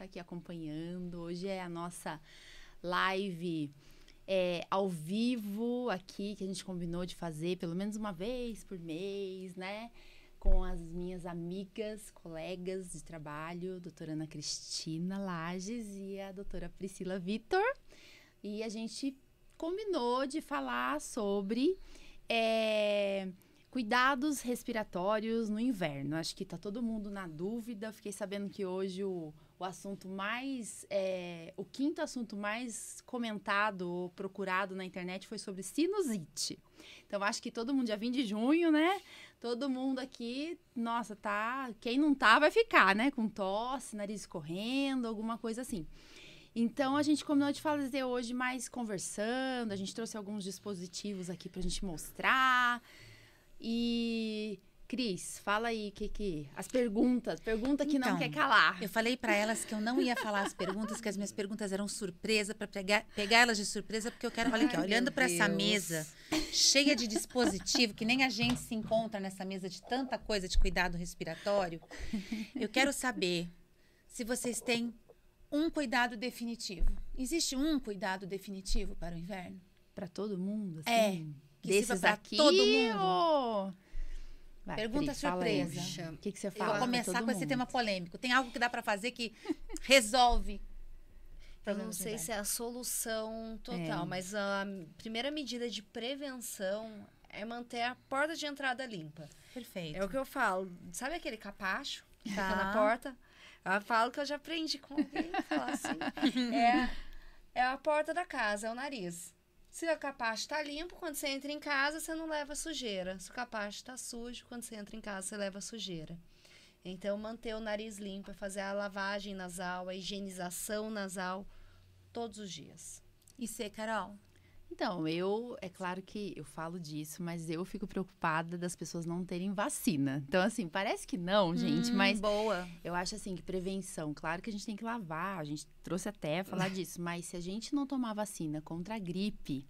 Está aqui acompanhando. Hoje é a nossa live é, ao vivo aqui, que a gente combinou de fazer pelo menos uma vez por mês, né? Com as minhas amigas, colegas de trabalho, doutora Ana Cristina Lages e a doutora Priscila Vitor. E a gente combinou de falar sobre é, cuidados respiratórios no inverno. Acho que tá todo mundo na dúvida. Fiquei sabendo que hoje o, o assunto mais. é, o quinto assunto mais comentado ou procurado na internet foi sobre sinusite. Então, acho que todo mundo, dia 20 de junho, né? Todo mundo aqui, nossa, tá. Quem não tá, vai ficar, né? Com tosse, nariz escorrendo, alguma coisa assim. Então, a gente combinou de fazer hoje mais conversando. A gente trouxe alguns dispositivos aqui pra gente mostrar. E. Cris, fala aí que que as perguntas, pergunta que não Então, quer calar. Eu falei pra elas que eu não ia falar as perguntas, que as minhas perguntas eram surpresa, pra pegar, pegar elas de surpresa, porque eu quero, olha aqui, ó, Ai, olhando pra essa mesa cheia de dispositivo, que nem a gente se encontra nessa mesa de tanta coisa de cuidado respiratório, eu quero saber se vocês têm um cuidado definitivo. Existe um cuidado definitivo para o inverno? Pra todo mundo, assim? É, que Desses sirva pra aqui, todo mundo. ou- Vai, Pergunta Pri, surpresa. O que, que você Eu fala? vou pra começar com esse mundo? tema polêmico. Tem algo que dá pra fazer que resolve Eu não sei se é a solução total, É. mas a primeira medida de prevenção é manter a porta de entrada limpa. Perfeito. É o que eu falo. Sabe aquele capacho que Tá. fica na porta? Eu falo que eu já aprendi com alguém a falar assim. É, é a porta da casa, é o nariz. Se o capacho tá limpo, quando você entra em casa, você não leva sujeira. Se o capacho tá sujo, quando você entra em casa, você leva sujeira. Então, manter o nariz limpo é fazer a lavagem nasal, a higienização nasal todos os dias. E você, Carol? Então, eu, é claro que eu falo disso, mas eu fico preocupada das pessoas não terem vacina. Então, assim, parece que não, gente, Hum, mas boa. eu acho assim que prevenção, claro que a gente tem que lavar, a gente trouxe até falar disso, mas se a gente não tomar vacina contra a gripe,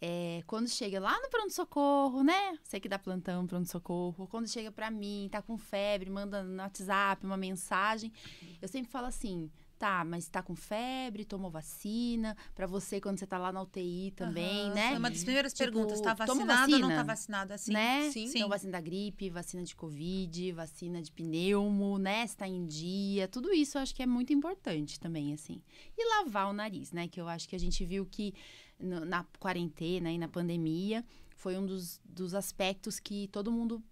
é, quando chega lá no pronto-socorro, né? Você que dá plantão, pronto-socorro, quando chega pra mim, tá com febre, manda no WhatsApp uma mensagem, eu sempre falo assim, tá, mas tá com febre, tomou vacina, pra você quando você tá lá na UTI também, Aham, né? Foi uma das primeiras Tipo, perguntas. Tá vacinado ou não tá vacinado assim? né? Sim. Então, vacina da gripe, vacina de Covid, vacina de pneumo, né? Se tá em dia. Tudo isso eu acho que é muito importante também, assim. E lavar o nariz, né? Que eu acho que a gente viu que no- na quarentena e na pandemia foi um dos, dos aspectos que todo mundo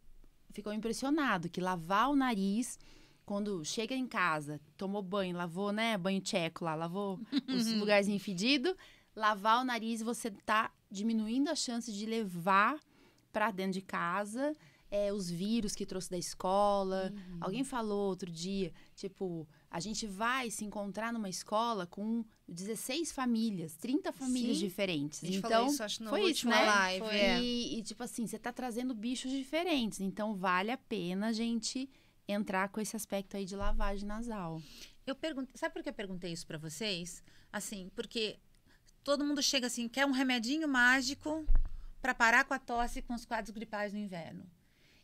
ficou impressionado. Que lavar o nariz... Quando chega em casa, tomou banho, lavou, né? Banho tcheco lá, lavou os lugarzinhos fedidos. Lavar o nariz, você tá diminuindo a chance de levar para dentro de casa é, os vírus que trouxe da escola. Alguém falou outro dia, tipo, a gente vai se encontrar numa escola com 16 famílias, 30 famílias Sim. diferentes. A gente então, falou isso, acho, foi isso, né? live. Foi. é. e, e, tipo assim, você tá trazendo bichos diferentes. Então, vale a pena a gente entrar com esse aspecto aí de lavagem nasal. Eu perguntei, sabe por que eu perguntei isso pra vocês? Assim, porque todo mundo chega assim, quer um remedinho mágico pra parar com a tosse e com os quadros gripais no inverno.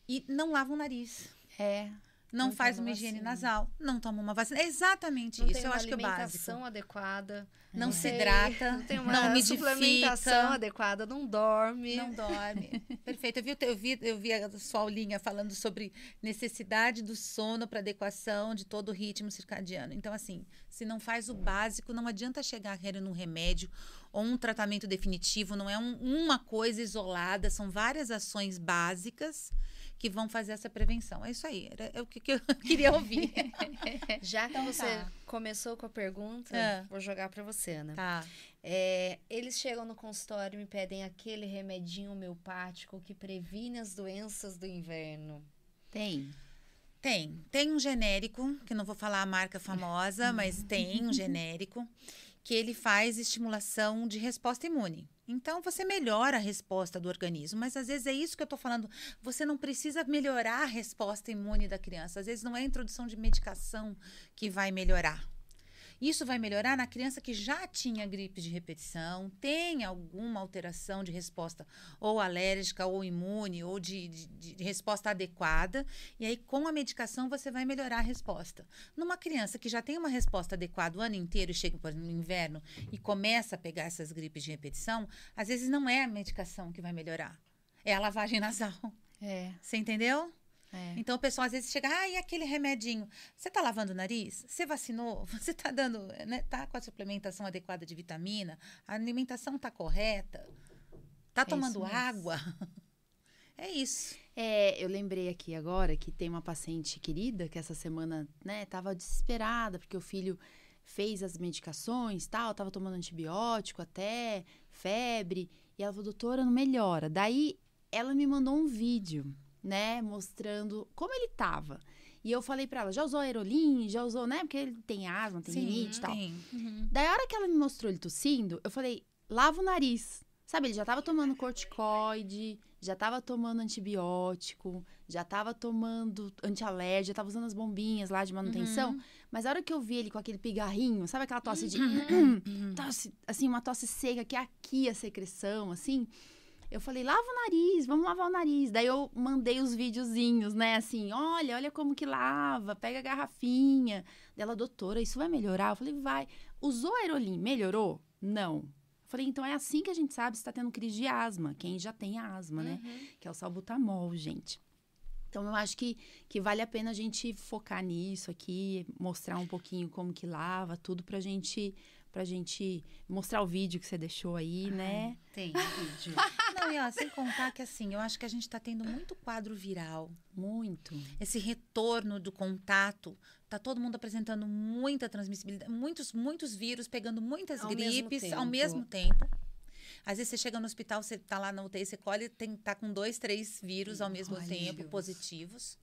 E não lava o nariz. É. Não, Não faz uma higiene vacina. nasal, não toma uma vacina. É exatamente Não isso, tem eu uma acho que é o básico. alimentação adequada. Não se tem- hidrata, Não tem uma não umidifica. suplementação adequada, não dorme. Não dorme. Perfeito. Eu vi, eu, vi, eu vi a sua aulinha falando sobre necessidade do sono para adequação de todo o ritmo circadiano. Então, assim, se não faz o básico, não adianta chegar querendo um remédio ou um tratamento definitivo. Não é um- uma coisa isolada, são várias ações básicas que vão fazer essa prevenção. É isso aí, era é o que, que eu queria ouvir. Já que Então você tá. começou com a pergunta, É. vou jogar pra você, né? tá. É, eles chegam no consultório e me pedem aquele remedinho homeopático que previne as doenças do inverno. Tem. Tem. Tem um genérico, que não vou falar a marca famosa, mas tem um genérico, que ele faz estimulação de resposta imune. Então, você melhora a resposta do organismo, mas às vezes é isso que eu estou falando. Você não precisa melhorar a resposta imune da criança. Às vezes não é a introdução de medicação que vai melhorar. Isso vai melhorar na criança que já tinha gripe de repetição, tem alguma alteração de resposta ou alérgica, ou imune, ou de, de- de resposta adequada. E aí, com a medicação, você vai melhorar a resposta. Numa criança que já tem uma resposta adequada o ano inteiro e chega por exemplo, no inverno e começa a pegar essas gripes de repetição, às vezes não é a medicação que vai melhorar. É a lavagem nasal. É. Você entendeu? É. Então o pessoal às vezes chega, ah, e aquele remedinho? Você tá lavando o nariz? Você vacinou? Você tá dando, né? Tá com a suplementação adequada de vitamina? A alimentação tá correta? Tá tomando mesmo. água? É isso. É, eu lembrei aqui agora que tem uma paciente querida que essa semana, né, tava desesperada porque o filho fez as medicações, tal, tava tomando antibiótico até, febre, e ela falou, doutora, não melhora. Daí ela me mandou um vídeo, né, mostrando como ele tava. E eu falei pra ela, já usou aerolim? Já usou, né? Porque ele tem asma, tem rinite e tal. tem. Daí a hora que ela me mostrou ele tossindo, eu falei, lava o nariz. Sabe, ele já tava tomando corticoide, já tava tomando antibiótico, já tava tomando antialérgico, já tava usando as bombinhas lá de manutenção. Mas a hora que eu vi ele com aquele pigarrinho, sabe aquela tosse de. tosse, assim, uma tosse seca, que é aqui a secreção, assim. Eu falei, lava o nariz, vamos lavar o nariz. Daí eu mandei os videozinhos, né? Assim, olha, olha como que lava, pega a garrafinha. Dela, doutora, isso vai melhorar? Eu falei, vai. Usou aerolim, melhorou? Não. Eu falei, então é assim que a gente sabe se tá tendo crise de asma. Quem já tem asma, né? Que é o salbutamol, gente. Então, eu acho que, que vale a pena a gente focar nisso aqui, mostrar um pouquinho como que lava, tudo pra gente, pra gente mostrar o vídeo que você deixou aí, né? Tem vídeo. Não, e ó, sem contar que assim, eu acho que a gente tá tendo muito quadro viral. Muito. Esse retorno do contato. Tá todo mundo apresentando muita transmissibilidade, muitos, muitos vírus, pegando muitas Ao mesmo gripes ao tempo. mesmo tempo. Às vezes você chega no hospital, você tá lá na UTI, você colhe e tem, tá com dois, três vírus ao mesmo Olha, tempo, Deus. positivos.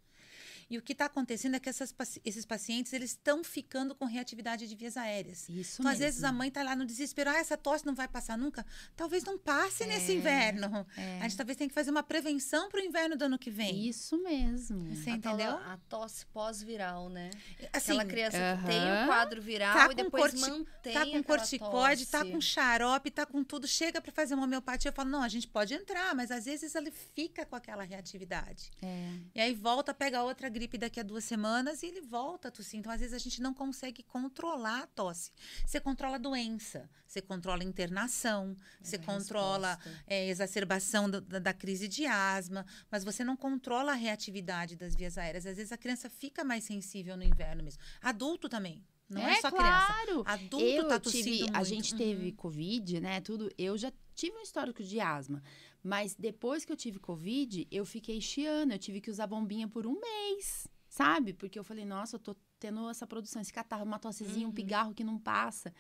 E o que está acontecendo é que essas esses pacientes eles estão ficando com reatividade de vias aéreas. Isso Então, às mesmo. vezes, a mãe está lá no desespero. Ah, essa tosse não vai passar nunca. Talvez não passe nesse É, inverno. é. A gente talvez tenha que fazer uma prevenção para o inverno do ano que vem. Isso mesmo. Você A entendeu? A tosse pós-viral, né? Assim, Aquela criança que tem aham. o quadro viral Tá e depois corti- mantém tá com corticóide, tá com xarope, tá com tudo. Chega para fazer uma homeopatia. Eu falo, não, a gente pode entrar, mas às vezes ele fica com aquela reatividade. É. E aí volta, pega outra gripe daqui a duas semanas e ele volta a tossir. Então, às vezes, a gente não consegue controlar a tosse. Você controla a doença, você controla a internação, você a controla é, exacerbação do- da, da crise de asma, mas você não controla a reatividade das vias aéreas. Às vezes a criança fica mais sensível no inverno mesmo. Adulto também. Não é, só criança. claro. Adulto eu tá tossindo tive, muito. a gente teve Uhum. Covid, né, tudo. Eu já tive um histórico de asma. Mas depois que eu tive Covid, eu fiquei chiando. Eu tive que usar bombinha por um mês, sabe? Porque eu falei, nossa, eu tô tendo essa produção, esse catarro, uma tossezinha, um Uhum. pigarro que não passa.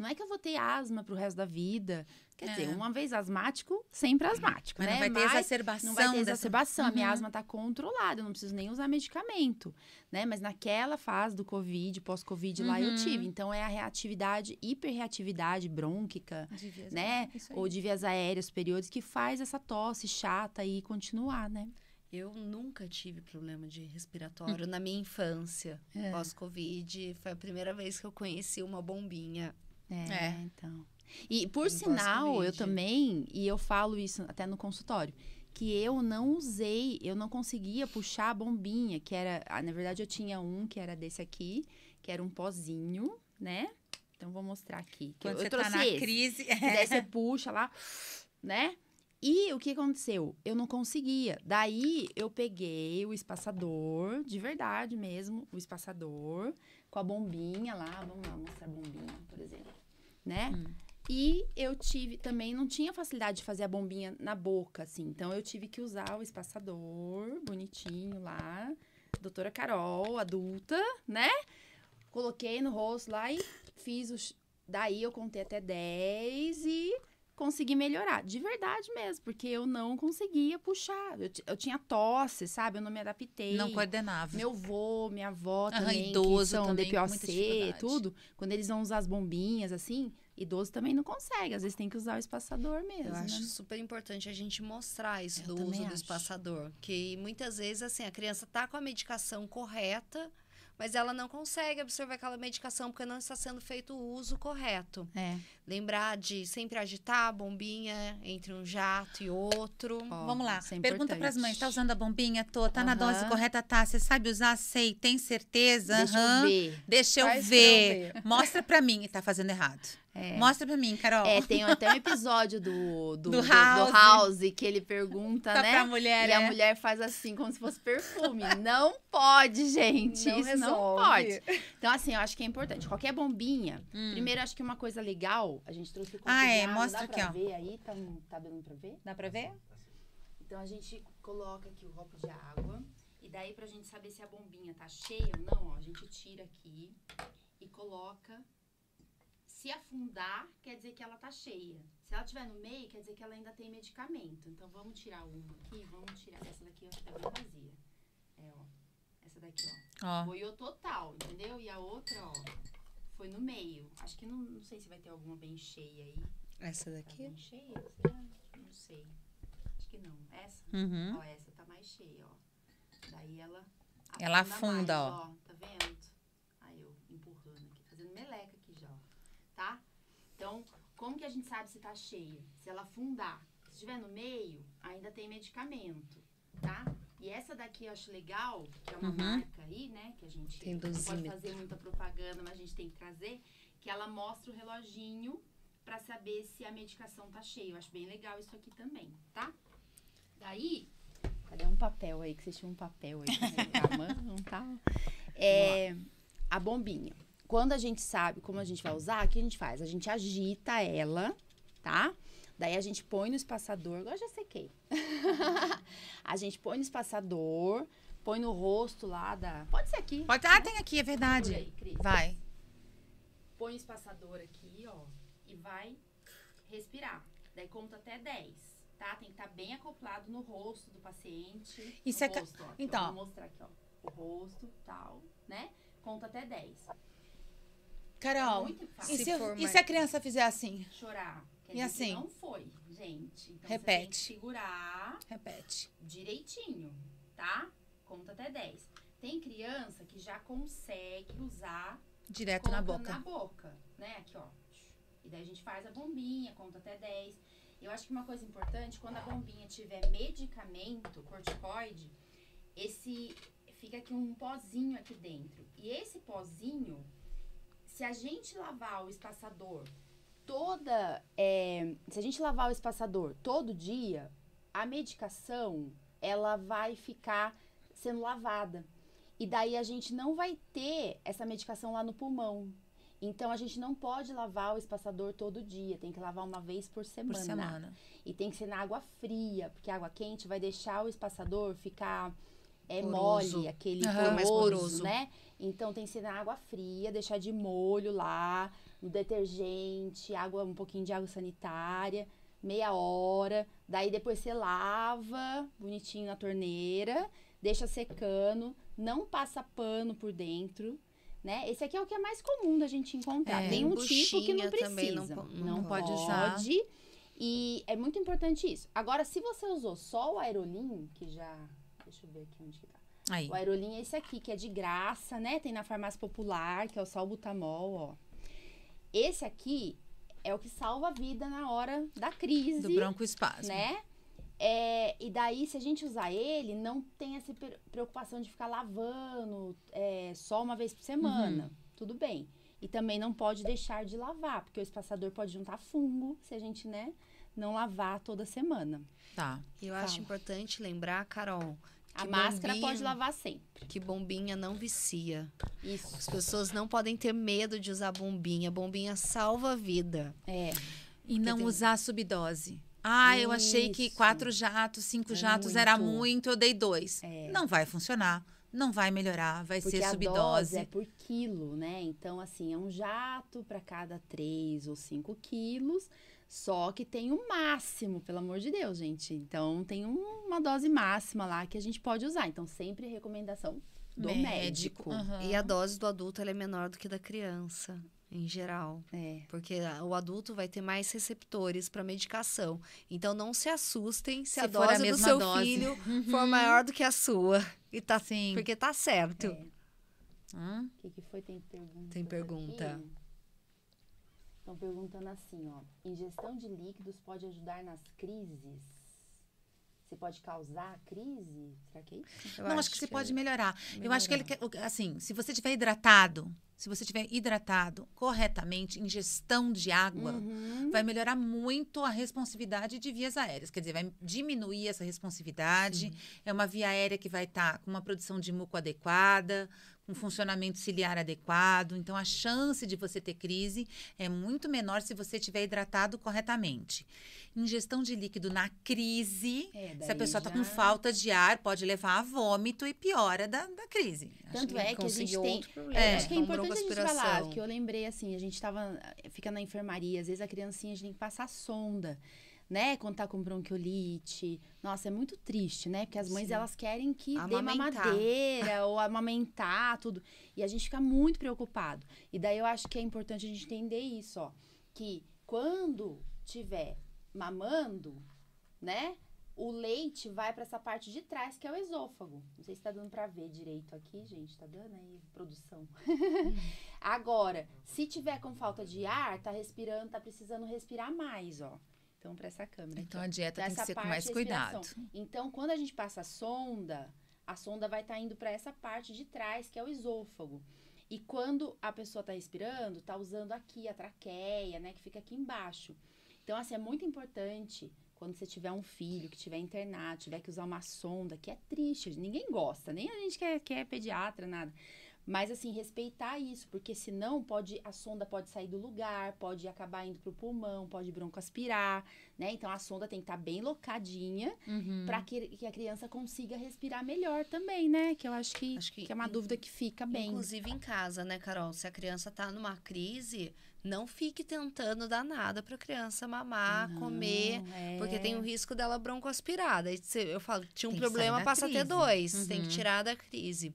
Não é que eu vou ter asma pro resto da vida. Quer É. dizer, uma vez asmático, sempre asmático, Mas né? não vai ter Mas exacerbação. não vai ter dessa- exacerbação. A minha Uhum. asma tá controlada, eu não preciso nem usar medicamento, né? Mas naquela fase do Covid, pós-Covid, lá eu Uhum. tive. Então é a reatividade, hiperreatividade brônquica, né? Ou de vias aéreas superiores que faz essa tosse chata aí continuar, né? Eu nunca tive problema de respiratório na minha infância. É. Pós-Covid, foi a primeira vez que eu conheci uma bombinha. É, É. então. E por sinal, eu também, e eu falo isso até no consultório, que eu não usei, eu não conseguia puxar a bombinha, que era, ah, na verdade eu tinha um que era desse aqui, que era um pozinho, né? Então vou mostrar aqui. Eu, Quando eu você trouxe tá na esse. crise. Que daí você puxa lá, né? E o que aconteceu? Eu não conseguia. Daí eu peguei o espaçador, de verdade mesmo, o espaçador, com a bombinha lá. Vamos lá mostrar a bombinha, por exemplo. Né? Hum. E eu tive também, não tinha facilidade de fazer a bombinha na boca, assim. Então eu tive que usar o espaçador bonitinho lá. Doutora Carol, adulta, né? Coloquei no rosto lá e fiz os. Daí eu contei até 10 e consegui melhorar. De verdade mesmo, porque eu não conseguia puxar. Eu, eu tinha tosse, sabe? Eu não me adaptei. Não coordenava. Meu avô, minha avó Aham, também, idoso que são também, DPOC, tudo. Quando eles vão usar as bombinhas, assim, idoso também não consegue. Às vezes tem que usar o espaçador mesmo, Eu acho né? super importante a gente mostrar isso Eu do uso do acho. espaçador. Que muitas vezes, assim, a criança tá com a medicação correta, mas ela não consegue absorver aquela medicação porque não está sendo feito o uso correto. É. Lembrar de sempre agitar a bombinha entre um jato e outro. Ó, Vamos lá. é Pergunta pras importante. mães: tá usando a bombinha? Tô. Tá na Aham. dose correta? Tá. Você sabe usar? Sei. Tem certeza? Deixa Aham. eu ver. Deixa eu pra eu ver. ver. Mostra pra mim. Tá fazendo errado. É. Mostra pra mim, Carol. É, tem até um episódio do, do, Do do- do House. House que ele pergunta, tá né? pra mulher, e é. a mulher faz assim, como se fosse perfume. Não pode, gente. Não Isso não resolve. pode. Então, assim, eu acho que é importante. Qualquer bombinha. Hum. Primeiro, acho que uma coisa legal, a gente trouxe o Ah, é, mostra dá aqui, pra ó. ver aí? Tá, tá dando pra ver? Dá pra ver? Então, a gente coloca aqui o copo de água. E daí, pra gente saber se a bombinha tá cheia ou não, ó, a gente tira aqui e coloca. Se afundar, quer dizer que ela tá cheia. Se ela estiver no meio, quer dizer que ela ainda tem medicamento. Então, vamos tirar uma aqui, vamos tirar. Essa daqui, ó, tá bem vazia. É, ó. Essa daqui, ó. Ó. Boiou total, entendeu? E a outra, ó, foi no meio. Acho que não, não sei se vai ter alguma bem cheia aí. Essa Tá daqui? bem cheia? Será? Não sei. Acho que não. Essa? Uhum. Ó, essa tá mais cheia, ó. Daí ela Ela afunda, mais, ó. Tá vendo? Aí eu empurrando aqui, fazendo meleca ó. Tá? Então, como que a gente sabe se tá cheia? Se ela afundar. Se estiver no meio, ainda tem medicamento, tá? E essa daqui eu acho legal, que é uma Uhum. marca aí, né? Que a gente Tem não pode fazer muita propaganda, mas a gente tem que trazer. Que ela mostra o reloginho pra saber se a medicação tá cheia. Eu acho bem legal isso aqui também, tá? Daí, cadê um papel aí? Que vocês tinham um papel aí mão e tal. É, a bombinha. Quando a gente sabe como a gente vai usar, o que a gente faz? A gente agita ela, tá? Daí a gente põe no espaçador, agora já sequei. a gente põe no espaçador, põe no rosto lá da. Pode ser aqui. Pode... Ah, tem aqui, é verdade. aí, Cris. Vai. Põe o espaçador aqui, ó, e vai respirar. Daí conta até 10, tá? Tem que estar bem acoplado no rosto do paciente. Isso é rosto, ó. então, ó. Vou mostrar aqui, ó. O rosto, tal, né? Conta até 10. Carol, É e Se for e se a criança fizer assim? Chorar. Quer E dizer assim? que não foi, gente. Então Repete. você tem que segurar Repete. direitinho, tá? Conta até 10. Tem criança que já consegue usar Direto na boca. na boca, né? Aqui, ó. E daí a gente faz a bombinha, conta até 10. Eu acho que uma coisa importante, quando a bombinha tiver medicamento, corticoide, esse fica aqui um pozinho aqui dentro. E esse pozinho, se a gente lavar o espaçador toda, é, se a gente lavar o espaçador todo dia, a medicação ela vai ficar sendo lavada. E daí a gente não vai ter essa medicação lá no pulmão. Então a gente não pode lavar o espaçador todo dia, tem que lavar uma vez por Por semana. semana. E tem que ser na água fria, porque a água quente vai deixar o espaçador ficar é, Poroso. mole, aquele. Mais poroso, poroso. né? Então tem que ser na água fria, deixar de molho lá, no detergente, água, um pouquinho de água sanitária, meia hora. Daí depois você lava bonitinho na torneira, deixa secando, não passa pano por dentro. Né? Esse aqui é o que é mais comum da gente encontrar. É. Tem um tipo que não precisa. não po- não pode usar. pode. E é muito importante isso. Agora, se você usou só o aerolim, que já. Deixa eu ver aqui onde que tá. Aí. O aerolim é esse aqui, que é de graça, né? Tem na farmácia popular, que é o salbutamol, ó. Esse aqui é o que salva a vida na hora da crise, Do broncoespasmo. né? É, e daí, se a gente usar ele, não tem essa pre- preocupação de ficar lavando é, só uma vez por semana. Uhum. Tudo bem. E também não pode deixar de lavar, porque o espaçador pode juntar fungo se a gente, né, não lavar toda semana. Tá. Eu acho Fala. importante lembrar, Carol, A Que máscara bombinha. pode lavar sempre. Que bombinha não vicia. Isso. As pessoas não podem ter medo de usar bombinha. Bombinha salva a vida. É. E não tem- usar subdose. Ah, eu achei que Isso. quatro jatos, cinco É jatos era muito. muito, eu dei dois. É. Não vai funcionar, não vai melhorar, vai Porque ser a subdose. dose é por quilo, né? Então, assim, é um jato para cada 3 ou 5 quilos. Só que tem um máximo, pelo amor de Deus, gente. Então, tem um- uma dose máxima lá que a gente pode usar. Então, sempre recomendação do médico. aham. E a dose do adulto ela é menor do que da criança, em geral. É. Porque o adulto vai ter mais receptores para medicação. Então não se assustem se, Se a for a dose do seu dose. filho for maior do que a sua. E tá, Sim. porque tá certo. É. Hum? O que, que foi? Tem pergunta. Tem pergunta. Estão perguntando assim, ó. Ingestão de líquidos pode ajudar nas crises? Você pode causar crise? Será que é isso? Eu não, acho que você pode é melhorar. Eu acho que ele melhorar. quer, assim, se você estiver hidratado, se você estiver hidratado corretamente, ingestão de água, Uhum. vai melhorar muito a responsividade de vias aéreas. Quer dizer, vai diminuir essa responsividade. É uma via aérea que vai estar com uma produção de muco adequada, com funcionamento ciliar adequado. Então, a chance de você ter crise é muito menor se você estiver hidratado corretamente. Ingestão de líquido na crise. É, Se a pessoa está já- com falta de ar, pode levar a vômito e piora da, da crise. Tanto é que a gente tem. É, acho que é importante a gente falar, que eu lembrei assim, a gente tava. Fica na enfermaria, às vezes a criancinha a gente tem que passar sonda. Né, quando tá com bronquiolite. Nossa, é muito triste, né? Porque as mães, Sim. elas querem que dê Amamentar. mamadeira ou amamentar, tudo. E a gente fica muito preocupado. E daí eu acho que é importante a gente entender isso, ó. Que quando tiver mamando, né? O leite vai para essa parte de trás, que é o esôfago. Não sei se tá dando para ver direito aqui, gente. Tá dando aí, produção? Agora, se tiver com falta de ar, tá respirando, tá precisando respirar mais, ó. Então, para essa câmera. aqui, Então ó. a dieta tem que ser com mais respiração. cuidado. Então, quando a gente passa a sonda, a sonda vai estar indo para essa parte de trás, que é o esôfago. E quando a pessoa está respirando, tá usando aqui a traqueia, né, que fica aqui embaixo. Então, assim, é muito importante quando você tiver um filho que tiver internado, tiver que usar uma sonda, que é triste, ninguém gosta, nem a gente que é, que é pediatra, nada. Mas assim, respeitar isso, porque senão pode a sonda pode sair do lugar, pode acabar indo pro pulmão, pode broncoaspirar, né? Então a sonda tem que estar bem locadinha Uhum. para que, que a criança consiga respirar melhor também, né? Que eu acho que, Acho que que é uma in- dúvida que fica bem. Inclusive em casa, né, Carol? Se a criança tá numa crise, não fique tentando dar nada pra criança mamar, Não, comer. é. Porque tem o risco dela broncoaspirar. Daí eu falo, tinha um Tem problema, passa a ter dois. Tem que Uhum. tirar da crise.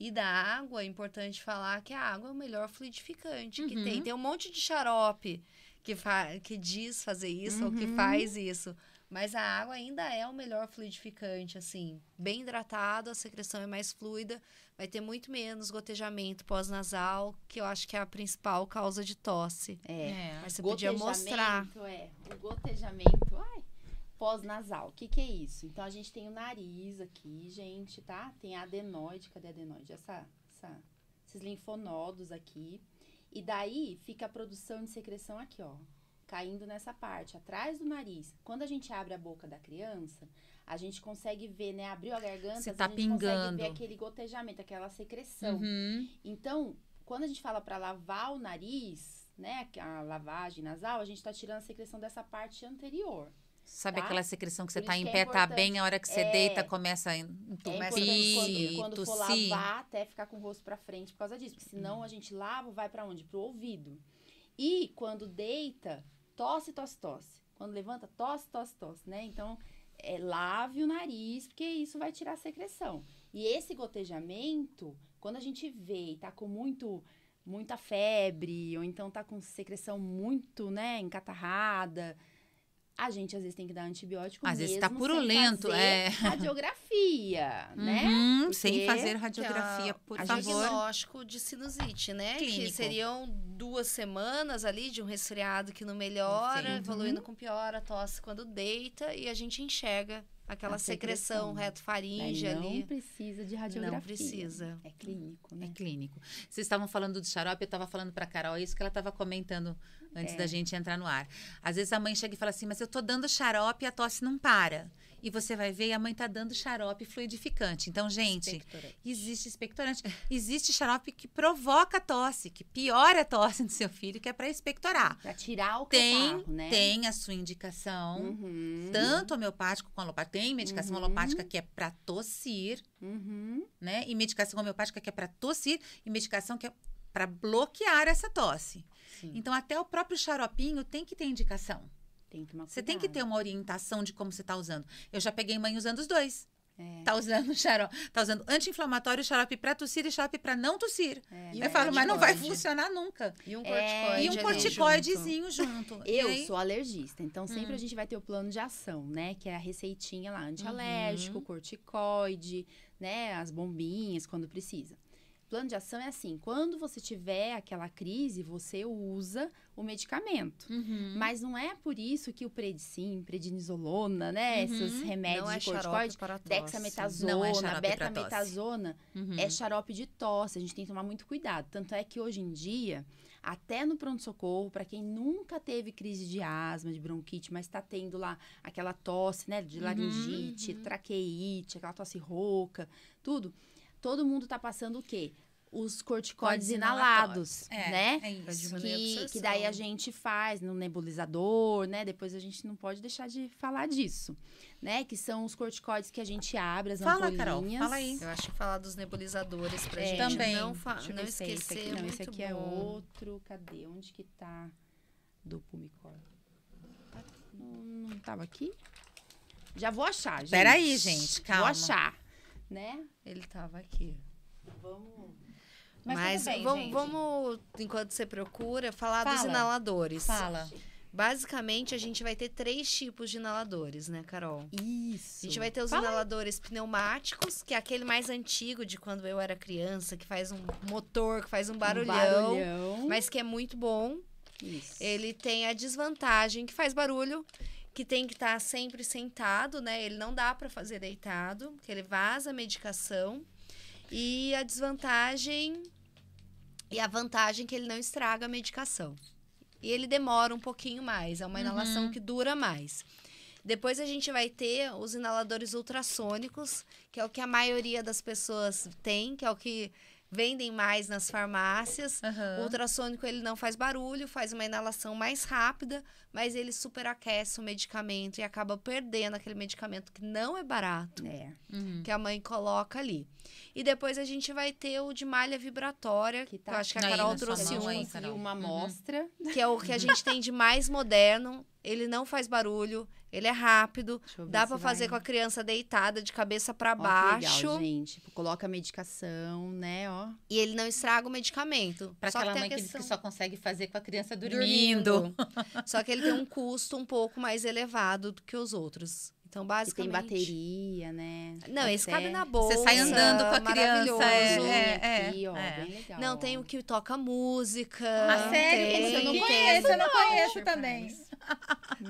E da água, é importante falar que a água é o melhor fluidificante que Uhum. tem. Tem um monte de xarope que, fa que diz fazer isso ou que Uhum. faz isso. Mas a água ainda é o melhor fluidificante, assim. Bem hidratado, a secreção é mais fluida, vai ter muito menos gotejamento pós-nasal, que eu acho que é a principal causa de tosse. É. É. Mas você podia mostrar. Gotejamento, É, o gotejamento, ai, pós-nasal. O que que é isso? Então, a gente tem o nariz aqui, gente, tá? Tem a adenoide, cadê a adenoide? Essa, essa, esses linfonodos aqui. E daí, fica a produção de secreção aqui, ó. Caindo nessa parte, atrás do nariz. Quando a gente abre a boca da criança, a gente consegue ver, né? Abriu a garganta, Se a tá gente consegue pingando. ver aquele gotejamento, aquela secreção. Uhum. Então, quando a gente fala para lavar o nariz, né, a lavagem nasal, a gente tá tirando a secreção dessa parte anterior. Sabe Tá? aquela secreção que você tá isso em é pé, tá bem, a hora que você É. deita, começa a É entupir, importante quando, quando for lavar, até ficar com o rosto para frente por causa disso. Porque senão a gente lava, vai para onde? Pro ouvido. E quando deita, tosse, tosse, tosse. Quando levanta, tosse, tosse, tosse, né? Então, é, lave o nariz, porque isso vai tirar a secreção. E esse gotejamento, quando a gente vê e tá com muito muita febre, ou então tá com secreção muito, né, encatarrada, a gente às vezes tem que dar antibiótico Às vezes tá sem purulento, fazer é. radiografia, né? Uhum, sem Porque fazer radiografia, que é por o favor. diagnóstico de sinusite, né? Que Clínico. seriam duas semanas ali de um resfriado que não melhora, Perfeito. evoluindo com piora, tosse quando deita e a gente enxerga aquela A secreção secreção. reto Daí faringe não ali. precisa de radiografia. Não precisa. É clínico, É né? clínico. Vocês estavam falando do xarope, eu estava falando para Carol isso que ela estava comentando antes É. da gente entrar no ar. Às vezes a mãe chega e fala assim, mas eu tô dando xarope e a tosse não para. e você vai ver, a mãe tá dando xarope fluidificante. Então, gente, Expectorante. existe expectorante. Existe xarope que provoca tosse, que piora a tosse do seu filho, que é para expectorar. Pra tirar o Tem, catarro, né? tem a sua indicação, Uhum. tanto homeopático quanto alopático. Tem medicação Uhum. alopática que é para tossir, Uhum. né? E medicação homeopática que é para tossir e medicação que é para bloquear essa tosse. Sim. Então, até o próprio xaropinho tem que ter indicação. Tem que Você tem que ter uma orientação de como você está usando. Eu já peguei mãe usando os dois. É. Tá usando xarope, tá usando anti-inflamatório, xarope para tossir e xarope para não tossir. É. E Eu um falo, mas não vai funcionar nunca. E um É, corticoide. E um corticoidezinho junto. E Eu aí- sou alergista, então sempre Hum. a gente vai ter o plano de ação, né? Que é a receitinha lá, antialérgico, Uhum. corticoide, né? As bombinhas quando precisa. Plano de ação é assim: quando você tiver aquela crise, você usa o medicamento. Uhum. Mas não é por isso que o Predsim, prednisolona, né? Uhum. Esses remédios Não é de xarope corticoide, para tosse. dexametasona, Não é betametasona, Uhum. é xarope de tosse. A gente tem que tomar muito cuidado. Tanto é que hoje em dia, até no pronto-socorro, para quem nunca teve crise de asma, de bronquite, mas está tendo lá aquela tosse, né? De Uhum, laringite, traqueite, aquela tosse rouca, tudo. Todo mundo tá passando o quê? Os corticoides Cortes inalados, É, né? é isso. que, que daí a gente faz no nebulizador, né? Depois a gente não pode deixar de falar disso, né? Que são os corticoides que a gente abre, as Fala, ampolinhas. Carol, fala aí. Eu acho que falar dos nebulizadores pra É, gente Também. não, fa- não é esse esquecer. aqui. é Não, esse aqui é bom. outro. Cadê? Onde que tá? Do Pumicor. Não, não tava aqui? Já vou achar, gente. Peraí, gente, calma. Vou achar, né? Ele tava aqui. Vamos... Mas, Mas, bem, vamos, gente. vamos, enquanto você procura, falar dos Fala. inaladores. Fala. Basicamente, a gente vai ter três tipos de inaladores, né, Carol? Isso. A gente vai ter os Fala inaladores pneumáticos, que é aquele mais antigo de quando eu era criança, que faz um motor, que faz um barulhão, barulhão. mas que é muito bom. Isso. Ele tem a desvantagem que faz barulho, que tem que estar sempre sentado, né? Ele não dá para fazer deitado, que ele vaza a medicação. E a desvantagem e a vantagem que ele não estraga a medicação. E ele demora um pouquinho mais, é uma inalação Uhum. que dura mais. Depois a gente vai ter os inaladores ultrassônicos, que é o que a maioria das pessoas tem, que é o que vendem mais nas farmácias. Aham. O ultrassônico ele não faz barulho, faz uma inalação mais rápida, mas ele superaquece o medicamento e acaba perdendo aquele medicamento que não é barato, É. Uhum. que a mãe coloca ali. E depois a gente vai ter o de malha vibratória, que, Que tá eu acho que a Carol trouxe mão um, Carol. uma Uhum. amostra. que é o que a gente tem de mais moderno. Ele não faz barulho, ele é rápido, Deixa eu ver dá se pra vai- fazer com a criança deitada de cabeça que baixo legal, gente. Tipo, coloca a medicação, né, ó. e ele não estraga o medicamento. Pra Só aquela mãe que diz questão- que só consegue fazer com a criança dormindo. dormindo. Só que ele tem um custo um pouco mais elevado do que os outros. Então, Que tem basicamente. bateria, né? Não, esse Até- cabe na bolsa. Você sai andando com a criança, maravilhoso. é, Tem é. aqui, ó, é. bem legal. Não, tem o que toca música. Ah, sério? tem, Esse eu não tem- conheço, eu não conheço também.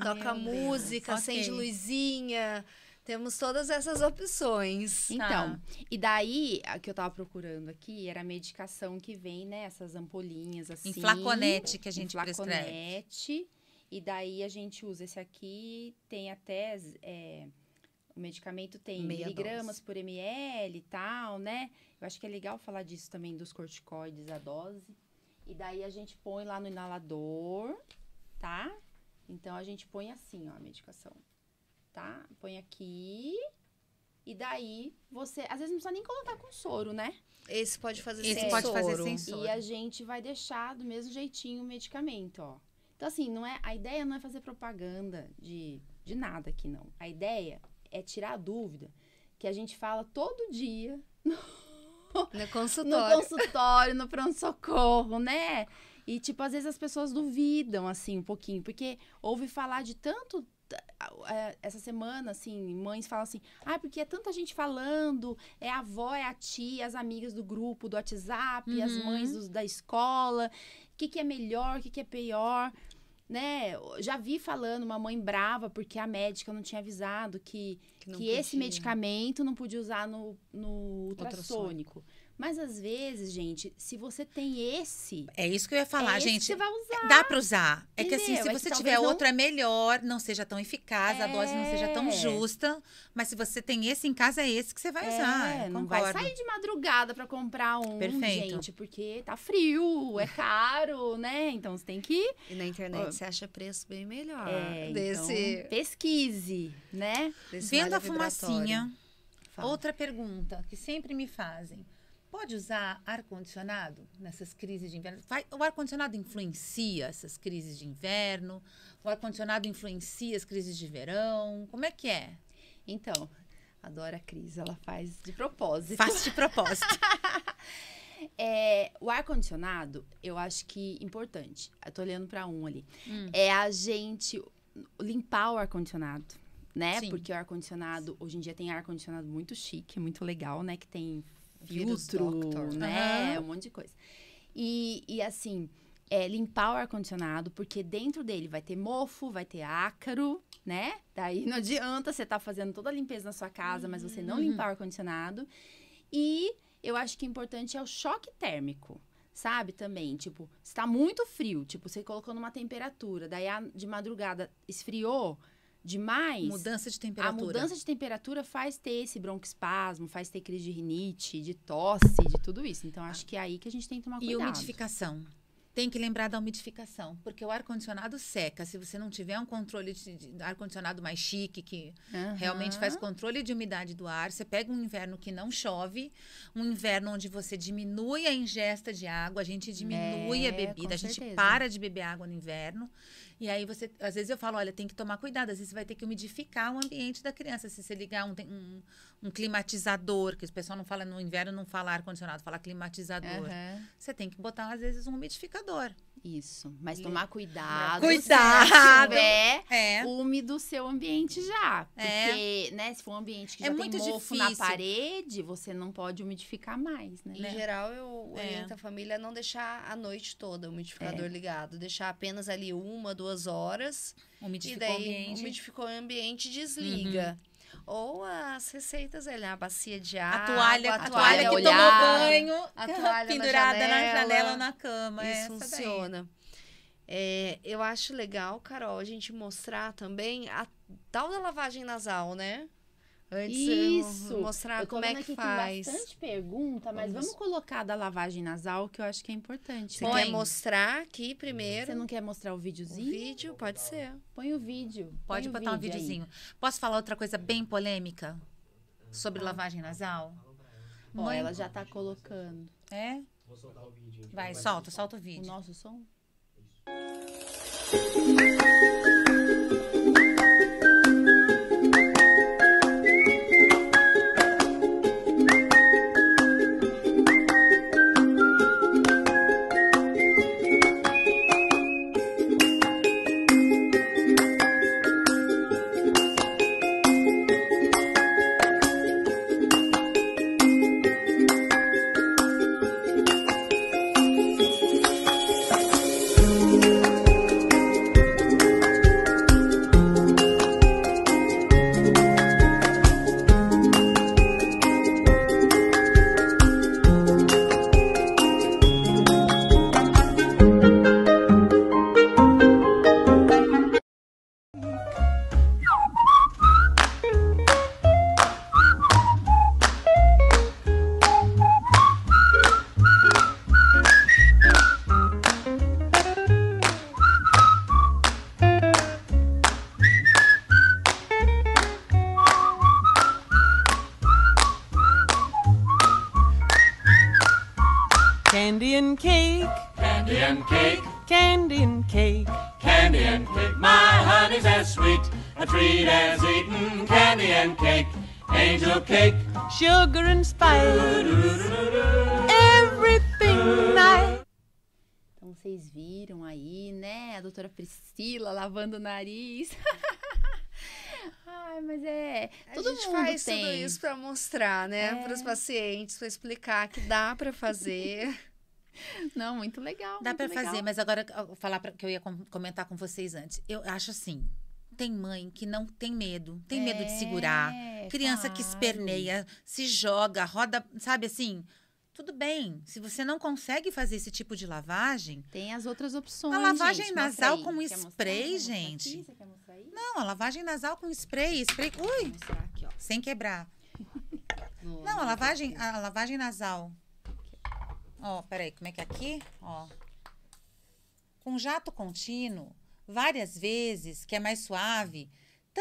Toca Meu Deus. música, acende Ok. luzinha. Temos todas essas opções. Então, e daí, a que eu tava procurando aqui era a medicação que vem, né? Essas ampolinhas assim. Em flaconete que a gente prescreve. flaconete. E daí a gente usa esse aqui, tem até. é, o medicamento tem Meia miligramas dose. por ml e tal, né? Eu acho que é legal falar disso também, dos corticoides, a dose. E daí a gente põe lá no inalador, tá? Então a gente põe assim, ó, a medicação. Tá? Põe aqui. E daí você. Às vezes não precisa nem colocar com soro, né? Esse pode fazer Esse sem pode fazer soro. sem soro. E a gente vai deixar do mesmo jeitinho o medicamento, ó. Então, assim, não é, a ideia não é fazer propaganda de, de nada aqui, não. A ideia é tirar a dúvida que a gente fala todo dia No no consultório. consultório, no pronto-socorro, né? E, tipo, às vezes as pessoas duvidam, assim, um pouquinho, porque ouve falar de tanto. é, Essa semana, assim, mães falam assim: ah, porque é tanta gente falando, é a avó, é a tia, as amigas do grupo, do WhatsApp, as Uhum. mães dos- da escola, o que, que é melhor, o que, que é pior, né? Já vi falando uma mãe brava porque a médica não tinha avisado que que, não esse medicamento não podia usar no, no Ultrassônico. ultrassônico. Mas às vezes, gente, se você tem esse, É isso que eu ia falar, é esse que gente. você vai usar. Dá pra usar. É que assim, Entendeu? se É você tiver não- outro, é melhor, não seja tão eficaz, a dose não seja tão É. justa. Mas se você tem esse em casa, é esse que você vai usar. É, eu não vai concordo. sair de madrugada pra comprar um, Perfeito. gente, porque tá frio, é caro, né? Então você tem que E na internet você acha preço bem melhor. é, desse, então, pesquise, né? desse Vendo a fumacinha. Fala. outra pergunta que sempre me fazem. Pode usar ar-condicionado nessas crises de inverno? O ar-condicionado influencia essas crises de inverno? O ar-condicionado influencia as crises de verão? Como é que é? Então, adoro a Cris, ela faz de propósito. Faz de propósito. É, o ar-condicionado, eu acho que importante. Eu tô olhando pra um ali. Hum. É a gente limpar o ar-condicionado, né? Sim. Porque o ar-condicionado, hoje em dia tem ar-condicionado muito chique, muito legal, né? Que tem filtro, Doctor. né? Aham. Um monte de coisa. E, e assim, é, limpar o ar-condicionado, porque dentro dele vai ter mofo, vai ter ácaro, né? Daí não adianta você estar fazendo toda a limpeza na sua casa, mas você não Uhum. limpar o ar-condicionado. E eu acho que o importante é o choque térmico. Sabe, também, tipo, se tá muito frio, tipo, você colocou numa temperatura, daí a- de madrugada esfriou demais, Mudança de a temperatura. mudança de temperatura faz ter esse broncoespasmo, faz ter crise de rinite, de tosse, de tudo isso. Então, acho que é aí que a gente tem que tomar E cuidado. umidificação. Tem que lembrar da umidificação, porque o ar-condicionado seca. Se você não tiver um controle de, de ar-condicionado mais chique, que Aham. realmente faz controle de umidade do ar, você pega um inverno que não chove, um inverno onde você diminui a ingesta de água, a gente diminui É, a bebida, a gente para de beber água no inverno. E aí você, às vezes eu falo, olha, tem que tomar cuidado, às vezes você vai ter que umidificar o ambiente da criança. Se você ligar um, um, um climatizador, que o pessoal não fala no inverno, não fala ar-condicionado, fala climatizador. Aham. Você tem que botar, às vezes, um umidificador. Isso. Mas E- tomar cuidado. Cuidado! Se tiver É. úmido o seu ambiente já. É. Porque, né, se for um ambiente que É já muito tem mofo na difícil. parede, você não pode umidificar mais, né? Em geral, eu É. oriento a família a não deixar a noite toda o umidificador É. ligado. Deixar apenas ali uma, duas horas. Umidificou e o daí, ambiente. umidificou o ambiente, desliga. Ou as receitas, ali, a bacia de A água, toalha, a toalha toalha que olhar, tomou banho, a toalha na pendurada na janela, janela. ou na cama. é Isso funciona. É, eu acho legal, Carol, a gente mostrar também a tal da lavagem nasal, né? Antes Isso. eu mostrar Eu como é que faz. Tem bastante pergunta, mas Vamos- vamos colocar da lavagem nasal, que eu acho que é importante. Você? Põe. quer mostrar aqui primeiro Você não quer mostrar o o videozinho? vídeo? Pode ser. Põe o vídeo. Pode põe o botar um vídeo aí. videozinho. Posso falar outra coisa bem polêmica sobre lavagem nasal? Ó, Mãe- ela já tá colocando É? Vou soltar o vídeo. Vai, solta, solta o o vídeo. nosso som. Candy nariz. Ai, mas é. Todo a gente mundo faz tem. tudo isso para mostrar, né, É. para os pacientes, para explicar que dá para fazer. Não, muito legal. Dá legal. fazer, mas agora eu vou falar pra, que eu ia com- comentar com vocês antes. Eu acho assim, tem mãe que não tem medo, tem medo de segurar. É, Criança que claro. esperneia, se joga, roda, sabe assim? Tudo bem. Se você não consegue fazer esse tipo de lavagem, Tem as outras opções. A lavagem gente. Nasal aí. com Quer spray, mostrar gente. Você quer mostrar aí? não, a lavagem nasal com spray, spray, ui, aqui, sem quebrar. No- Não, a lavagem, a lavagem nasal. Ó, peraí, como é que é aqui? Ó. Com jato contínuo, várias vezes, que é mais suave,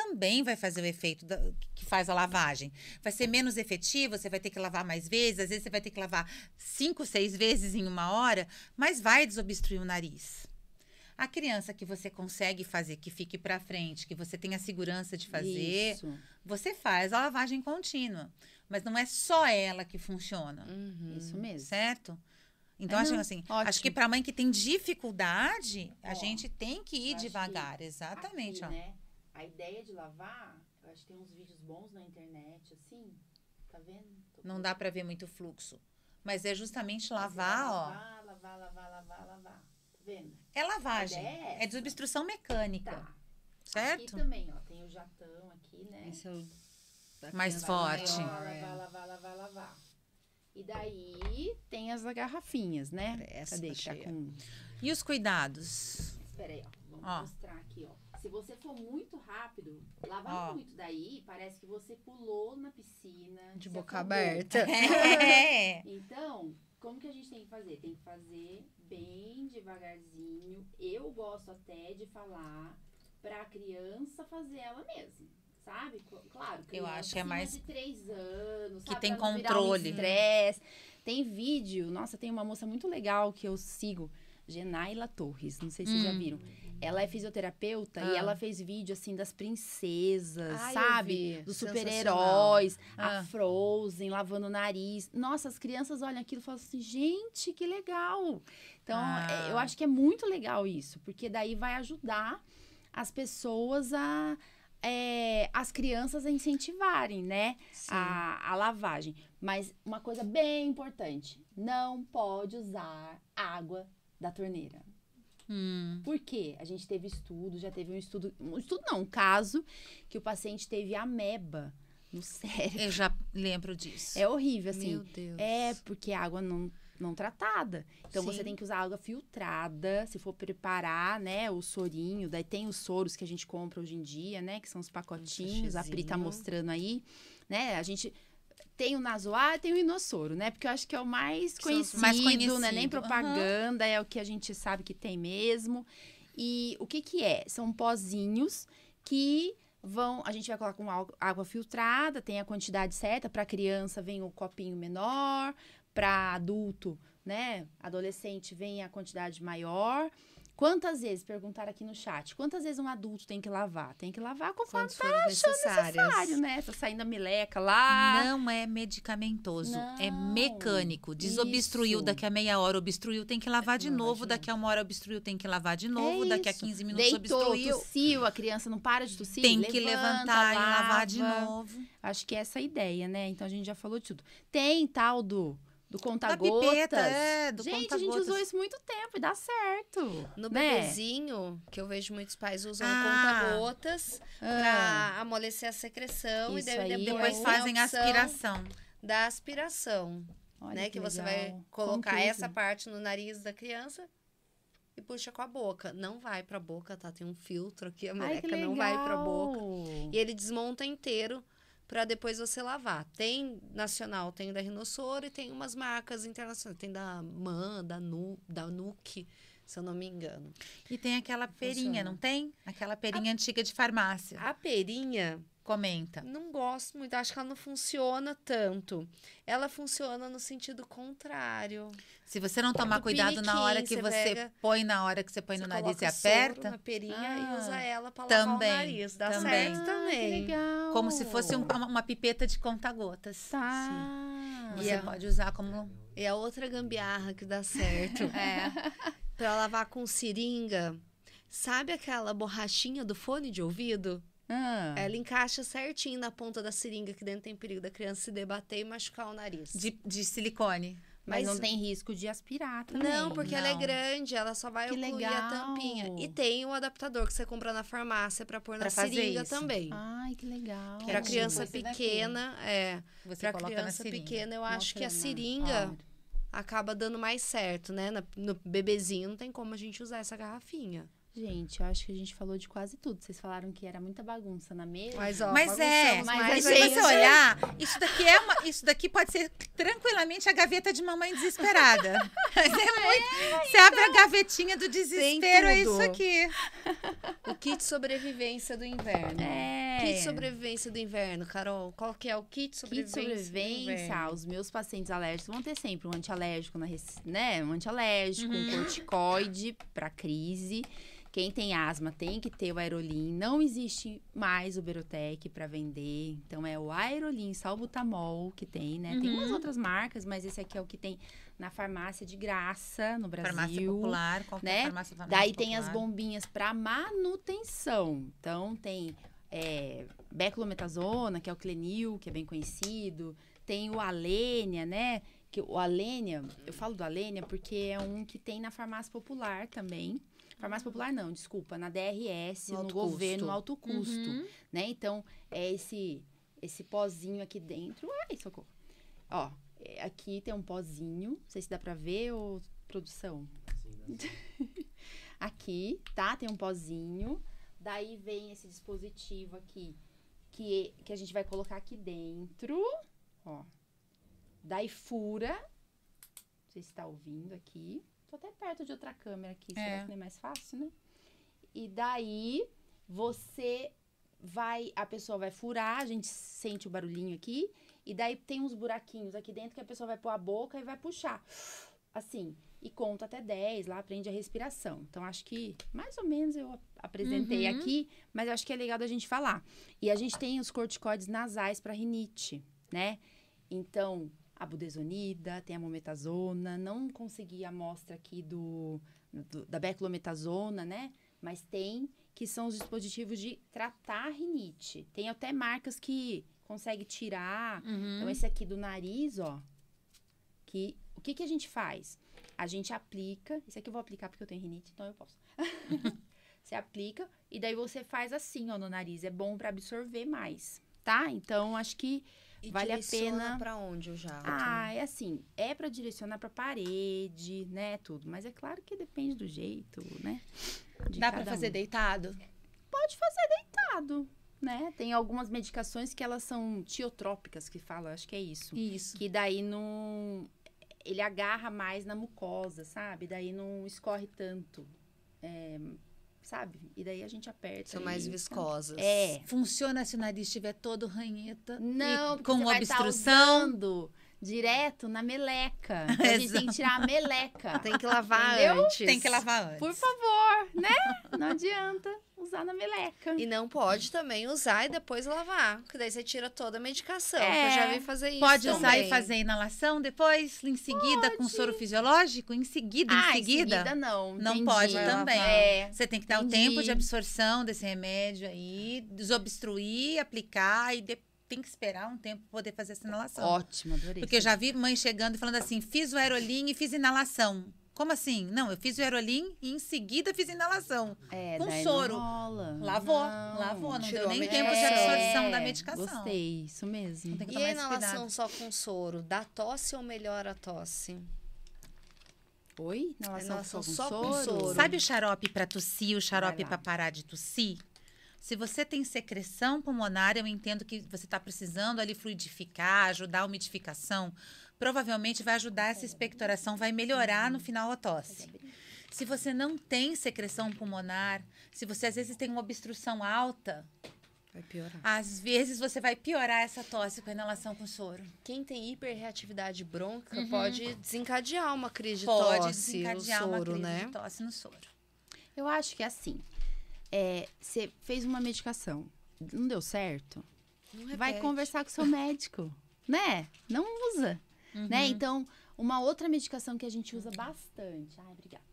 também vai fazer o efeito da- que faz a lavagem. Vai ser menos efetivo, você vai ter que lavar mais vezes, às vezes você vai ter que lavar cinco, seis vezes em uma hora, mas vai desobstruir o nariz. A criança que você consegue fazer, que fique para frente, que você tenha segurança de fazer, Isso. você faz a lavagem contínua. Mas não é só ela que funciona, Isso mesmo. certo? Então, É, acho assim, acho ótimo. que para mãe que tem dificuldade, a Ó, gente tem que ir acho que devagar. Exatamente, Aqui, ó. né? A ideia de lavar, eu acho que tem uns vídeos bons na internet, assim. Tá vendo? Tô Não dá para ver muito fluxo. Mas é justamente lavar, ó. Lavar, lavar, lavar, lavar, lavar. Tá vendo? É lavagem. É É desobstrução mecânica. Tá. Aqui Certo? também, ó. Tem o jatão aqui, né? Esse é o da Mais criança forte. maior, Lavar, é. lavar, lavar, lavar, lavar. E daí tem as garrafinhas, né? Essa Cadê? tá cheia. com... E os cuidados? Espera aí, ó. Vamos Ó. mostrar aqui, ó. Se você for muito rápido, lavar Ó. muito daí, parece que você pulou na piscina. De boca afogou. aberta. É. Então, como que a gente tem que fazer? Tem que fazer bem devagarzinho. Eu gosto até de falar pra criança fazer ela mesma. Sabe? Cl- Claro, Eu criança acho que é mais- de três anos, que sabe? tem Pra não virar um controle. estresse. Tem vídeo, nossa, tem uma moça muito legal que eu sigo, Genaila Torres, não sei se vocês já Hum. viram. Ela é fisioterapeuta e Ah. ela fez vídeo assim das princesas, Ah, sabe? Dos super-heróis, Ah. a Frozen lavando o nariz. Nossa, as crianças olham aquilo e falam assim, gente, que legal. Então, Ah. é, eu acho que é muito legal isso, porque daí vai ajudar as pessoas a. é, as crianças a incentivarem, né? A, a lavagem. Mas uma coisa bem importante: não pode usar água da torneira. Hum. Por quê? A gente teve estudo, já teve um estudo, um estudo não, um caso que o paciente teve ameba no cérebro. Eu já lembro disso. É horrível, assim. Meu Deus. É porque a água não, não tratada. Então você Sim. tem que usar água filtrada, se for preparar, né, o sorinho. Daí tem os soros que a gente compra hoje em dia, né, que são os pacotinhos. A Pri tá mostrando aí, né? A gente tem o nasoar e tem o inossoro, né? Porque eu acho que é o mais conhecido, mais né? Nem conhecido, propaganda, é o que a gente sabe que tem mesmo. E o que que é? São pozinhos que vão, a gente vai colocar com água- água filtrada, tem a quantidade certa, para criança vem o copinho menor, para adulto, né, adolescente vem a quantidade maior. Quantas vezes, perguntaram aqui no chat, quantas vezes um adulto tem que lavar? Tem que lavar conforme foram necessários. necessário, né? Tá saindo a meleca lá. Não é medicamentoso, é Não. mecânico. Desobstruiu Isso. daqui a meia hora, obstruiu, tem que lavar de Lavar novo. Daqui a uma hora obstruiu, tem que lavar de novo. É daqui a isso. 15 minutos Deitou, obstruiu. tossiu, a criança não para de tossir, Tem que levanta, levantar e lavar de lava. novo. Acho que essa é a ideia, né? Então a gente já falou de tudo. Tem tal do, do Da conta-gotas. pipeta, é, do gente, a gente usou isso muito tempo e dá certo. No né? bebezinho, que eu vejo muitos pais usando Ah. conta-gotas Ah, pra amolecer a secreção Isso e depois, Depois tem fazem a aspiração. da aspiração, olha né? Que, você vai colocar que essa parte no nariz da criança e puxa com a boca. Não vai pra boca, tá? Tem um filtro aqui, a Ai, que meleca não vai pra boca. E ele desmonta inteiro pra depois você lavar. Tem nacional, tem da Rinossoro e tem umas marcas internacionais. Tem da Man, da, Nu, da Nuke, se eu não me engano. E tem aquela perinha, Funciona. não tem? Aquela perinha antiga de farmácia. A perinha, Comenta. não gosto muito, acho que ela não funciona tanto. Ela funciona no sentido contrário. Se você não tomar Do cuidado na hora que você você pega- põe, na hora que você põe Você no nariz e aperta, na perinha Ah, e usa ela pra lavar também, o nariz. Dá também. certo Ah, também. Que legal. como se fosse um- uma, uma pipeta de conta-gotas. Tá. Você E a- pode usar como. E a outra gambiarra que dá certo É. pra lavar com seringa. Sabe aquela borrachinha do fone de ouvido? Ah, Ela encaixa certinho na ponta da seringa, que dentro tem perigo da criança se debater e machucar o nariz. De, de silicone. Mas, Mas- não tem risco de aspirar também. Não, porque ela é Não. grande, ela só vai Que ocluir a legal. tampinha. E tem o adaptador que você compra na farmácia pra pôr na Pra fazer seringa isso. também. Ai, que legal. É tipo criança daqui. pequena, é. Você Pra criança na pequena, eu acho que a na- seringa Ó, acaba dando mais certo, né? Na- No bebezinho não tem como a gente usar essa garrafinha. Gente, eu acho que a gente falou de quase tudo. Vocês falaram que era muita bagunça na mesa. Mas, ó, Mas é, mas Mas se gente- você olhar, isso daqui é uma, isso daqui pode ser tranquilamente a gaveta de mamãe desesperada. Mas é muito, você abre a gavetinha do desespero, é isso aqui. O kit sobrevivência do inverno. É. Kit sobrevivência do inverno, Carol. Qual que é o kit Kit sobrevivência, sobrevivência, do inverno? os meus pacientes alérgicos vão ter sempre um antialérgico, na, né? Um antialérgico, Uhum. um corticoide para crise. Quem tem asma tem que ter o Aerolin. Não existe mais o Berotec para vender. Então é o Aerolin salbutamol que tem, né? Tem Uhum. umas outras marcas, mas esse aqui é o que tem na farmácia de graça no Brasil. Farmácia popular, qualquer né? farmácia, farmácia Daí tem as popular. bombinhas para manutenção. Então tem é, beclometasona, que é o Clenil, que é bem conhecido. Tem o Alênia, né? Que o Alênia, eu falo do Alênia porque é um que tem na farmácia popular também. Farmácia popular não, desculpa, na DRS, No no, alto governo custo. alto custo, Uhum. né? Então, é esse esse pozinho aqui dentro. Ai, socorro. Ó, é, aqui tem um pozinho, não sei se dá pra ver ou produção. aqui, tá? Tem um pozinho. Daí vem esse dispositivo aqui, que, que a gente vai colocar aqui dentro. Ó. Daí fura. Não sei se tá ouvindo aqui. Tô até perto de outra câmera aqui. Será É. que não é mais fácil, né? E daí você vai. A pessoa vai furar, a gente sente o barulhinho aqui. E daí tem uns buraquinhos aqui dentro que a pessoa vai pôr a boca e vai puxar. Assim. E conta até 10, lá aprende a respiração. Então, acho que mais ou menos eu ap- apresentei Uhum. aqui, mas acho que é legal da gente falar. E a gente tem os corticoides nasais para rinite, né? Então, a budesonida, tem a mometazona, não consegui a amostra aqui do, do- da beclometasona, né? Mas tem, que são os dispositivos de tratar a rinite. Tem até marcas que consegue tirar. Uhum. Então, esse aqui do nariz, ó, que o que, que a gente faz? A gente aplica, esse aqui eu vou aplicar porque eu tenho rinite, então eu posso. você aplica e daí você faz assim, ó, no nariz. É bom para absorver mais, tá? Então, acho que E Vale a pena- pra onde o jato? ah, é assim, é para direcionar para parede, né, tudo. Mas é claro que depende do jeito, né? Dá pra cada fazer um. deitado? Pode fazer deitado, né? Tem algumas medicações que elas são tiotrópicas, que fala, acho que é isso. Isso. Que daí não. Ele agarra mais na mucosa, sabe? Daí não escorre tanto. é, sabe? E daí a gente aperta. São mais viscosas. É. Funciona se o nariz estiver todo ranheta Não, e porque com tá obstrução. usando direto na meleca. Então, a gente tem que tirar a meleca. Tem que lavar Entendeu? antes. Tem que lavar antes. Por favor, né? Não adianta usar na meleca. E não pode também usar e depois lavar. Porque daí você tira toda a medicação. É. que eu já vi fazer isso. Pode usar também. e fazer inalação depois, em seguida, com soro fisiológico? Em seguida, ah, em seguida? não. Não entendi. pode Vai também. É. Você tem que dar o tempo de absorção desse remédio aí, desobstruir, aplicar e de- tem que esperar um tempo para poder fazer essa inalação. Ótimo, adorei. Porque eu já vi mãe chegando e falando assim: fiz o aerolim e fiz inalação. Como assim? Não, eu fiz o aerolim e em seguida fiz inalação. é, com soro. Não. Lavou, Não. lavou, não deu nem tempo de absorção da É, medicação. Gostei, isso mesmo. Tem que E a inalação cuidado. só com soro? Dá tosse ou melhora a tosse? Oi? Inalação, Inalação só com só com soro? soro. Sabe o xarope para tossir, o xarope para parar de tossir? Se você tem secreção pulmonar, eu entendo que você está precisando ali fluidificar, ajudar a umidificação. Provavelmente vai ajudar essa expectoração, vai melhorar no final a tosse. Se você não tem secreção pulmonar, se você às vezes tem uma obstrução alta, Vai piorar. às vezes você vai piorar essa tosse com a inalação com soro. Quem tem hiperreatividade brônquica pode desencadear uma crise de Pode tosse, desencadear o uma soro, crise né? de tosse no soro. Eu acho que é assim. É, você fez uma medicação, não deu certo? Não Vai conversar com o seu médico, né? Não usa, né? Então, uma outra medicação que a gente usa bastante. Ai, obrigada.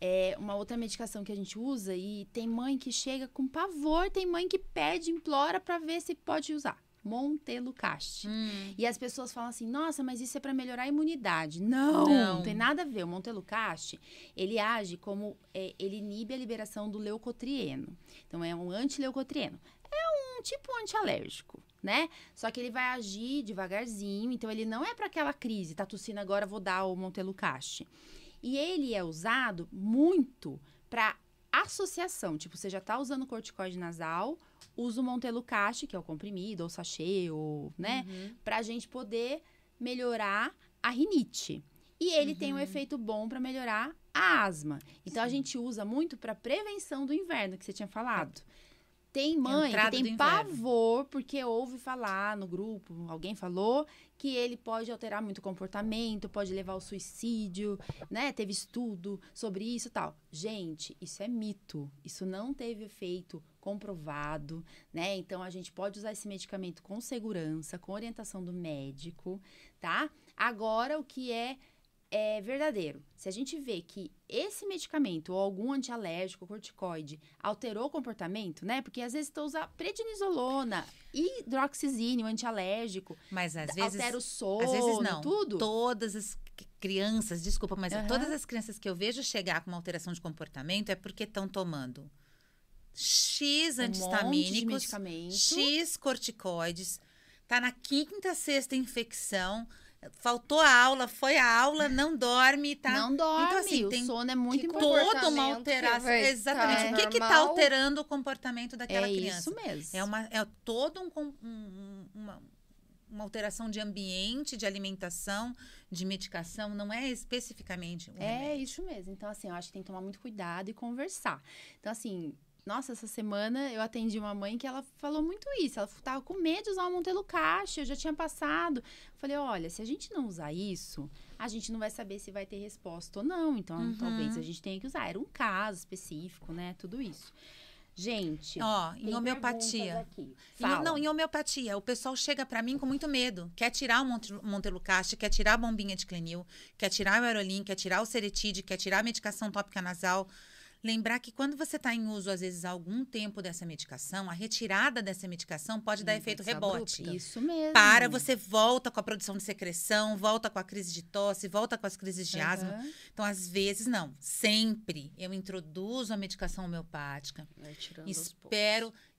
É uma outra medicação que a gente usa e tem mãe que chega com pavor, tem mãe que pede, implora pra ver se pode usar. Montelucast. Hum. E as pessoas falam assim, nossa, mas isso é para melhorar a imunidade. Não, Não. não, tem nada a ver. O Montelucast, ele age como, é, ele inibe a liberação do leucotrieno. Então, é um antileucotrieno. É um tipo antialérgico, né? Só que ele vai agir devagarzinho, então ele não é para aquela crise, tá tossindo agora, vou dar o Montelucast. E ele é usado muito para associação, tipo, você já tá usando corticoide nasal, usa o Montelucast, que é o comprimido, ou sachê, ou, né? Uhum. Pra gente poder melhorar a rinite. E ele tem um Uhum. efeito bom para melhorar a asma. Então a gente usa muito para prevenção do inverno, que você tinha falado. Tem mãe Entrada que tem pavor porque ouve falar no grupo, alguém falou que ele pode alterar muito o comportamento, pode levar ao suicídio, né? Teve estudo sobre isso e tal. Gente, isso é mito. Isso não teve efeito comprovado, né? Então a gente pode usar esse medicamento com segurança, com orientação do médico, tá? Agora o que é é verdadeiro. Se a gente vê que esse medicamento ou algum antialérgico, corticoide, alterou o comportamento, né? Porque às vezes tu usa prednisolona, hidroxizina, um antialérgico, Mas às vezes. altera o sono, às vezes não. tudo. Todas as crianças, desculpa, mas Aham. todas as crianças que eu vejo chegar com uma alteração de comportamento é porque estão tomando X Um antistamínicos, medicamento. X corticoides, tá na quinta, sexta infecção, faltou a aula, foi a aula, não dorme, tá? Não dorme, Então, assim, o tem sono é muito que importante. Toda uma alteração. Exatamente. tá o que que tá alterando o comportamento daquela É criança? isso mesmo. É, uma, é todo um, com- um- um- uma, uma alteração de ambiente, de alimentação, de medicação, não é especificamente um É remédio. isso mesmo. Então, assim, eu acho que tem que tomar muito cuidado e conversar. Então, assim, nossa, essa semana eu atendi uma mãe que ela falou muito isso. Ela tava com medo de usar o Montelucast, eu já tinha passado. Eu falei, olha, se a gente não usar isso, a gente não vai saber se vai ter resposta ou não. Então, Uhum. talvez a gente tenha que usar. Era um caso específico, né? Tudo isso. Gente, Ó, em homeopatia. Em- não, em homeopatia, o pessoal chega pra mim com muito medo. Quer tirar o Monte- Montelucast, quer tirar a bombinha de Clenil, quer tirar o Aerolin, quer tirar o Ceretide, quer tirar a medicação tópica nasal. Lembrar que quando você está em uso, às vezes, há algum tempo dessa medicação, a retirada dessa medicação pode dar Hum, efeito pode ser rebote. abrupta. Isso mesmo. Para, você volta com a produção de secreção, volta com a crise de tosse, volta com as crises de asma. Aham. Então, às vezes, não. Sempre eu introduzo a medicação homeopática. Vai tirando aos poucos.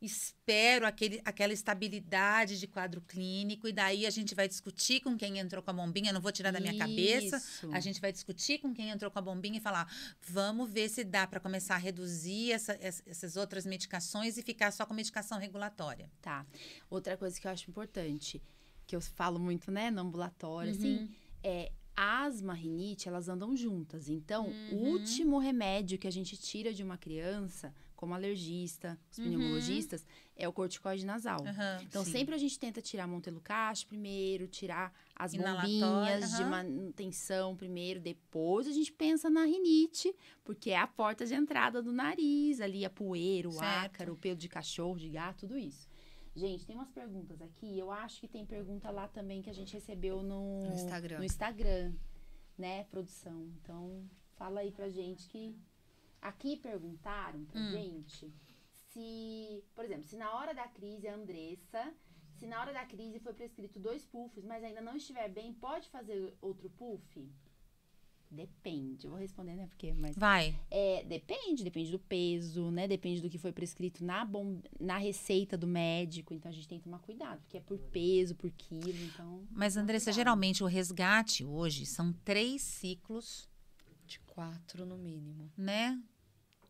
Espero, aquele, aquela estabilidade de quadro clínico. E daí a gente vai discutir com quem entrou com a bombinha. Não vou tirar da minha cabeça. Isso. A gente vai discutir com quem entrou com a bombinha e falar: vamos ver se dá para começar a reduzir essa- ess- essas outras medicações e ficar só com medicação regulatória. Tá. Outra coisa que eu acho importante, que eu falo muito, né, no ambulatório, Uhum. assim, é asma, rinite, elas andam juntas. Então, o Uhum. último remédio que a gente tira de uma criança, como alergista, os Uhum. pneumologistas, é o corticoide nasal. Aham, Então, sim. sempre a gente tenta tirar Montelucast primeiro, tirar as bombinhas de aham. manutenção primeiro, depois a gente pensa na rinite, porque é a porta de entrada do nariz, ali a poeira, o Certo. ácaro, o pelo de cachorro, de gato, tudo isso. Gente, tem umas perguntas aqui, eu acho que tem pergunta lá também que a gente recebeu no, No Instagram. no Instagram, né, produção. Então, fala aí pra gente que aqui perguntaram pra Hum. gente se, por exemplo, se na hora da crise a Andressa, se na hora da crise foi prescrito dois puffs, mas ainda não estiver bem, pode fazer outro puff? Depende, eu vou responder, né? Porque, mas Vai. é, depende, depende do peso, né? Depende do que foi prescrito na, bom, na receita do médico. Então a gente tem que tomar cuidado, porque é por peso, por quilo, então. Mas, Andressa, cuidado. geralmente o resgate hoje são três ciclos, De quatro no mínimo. né?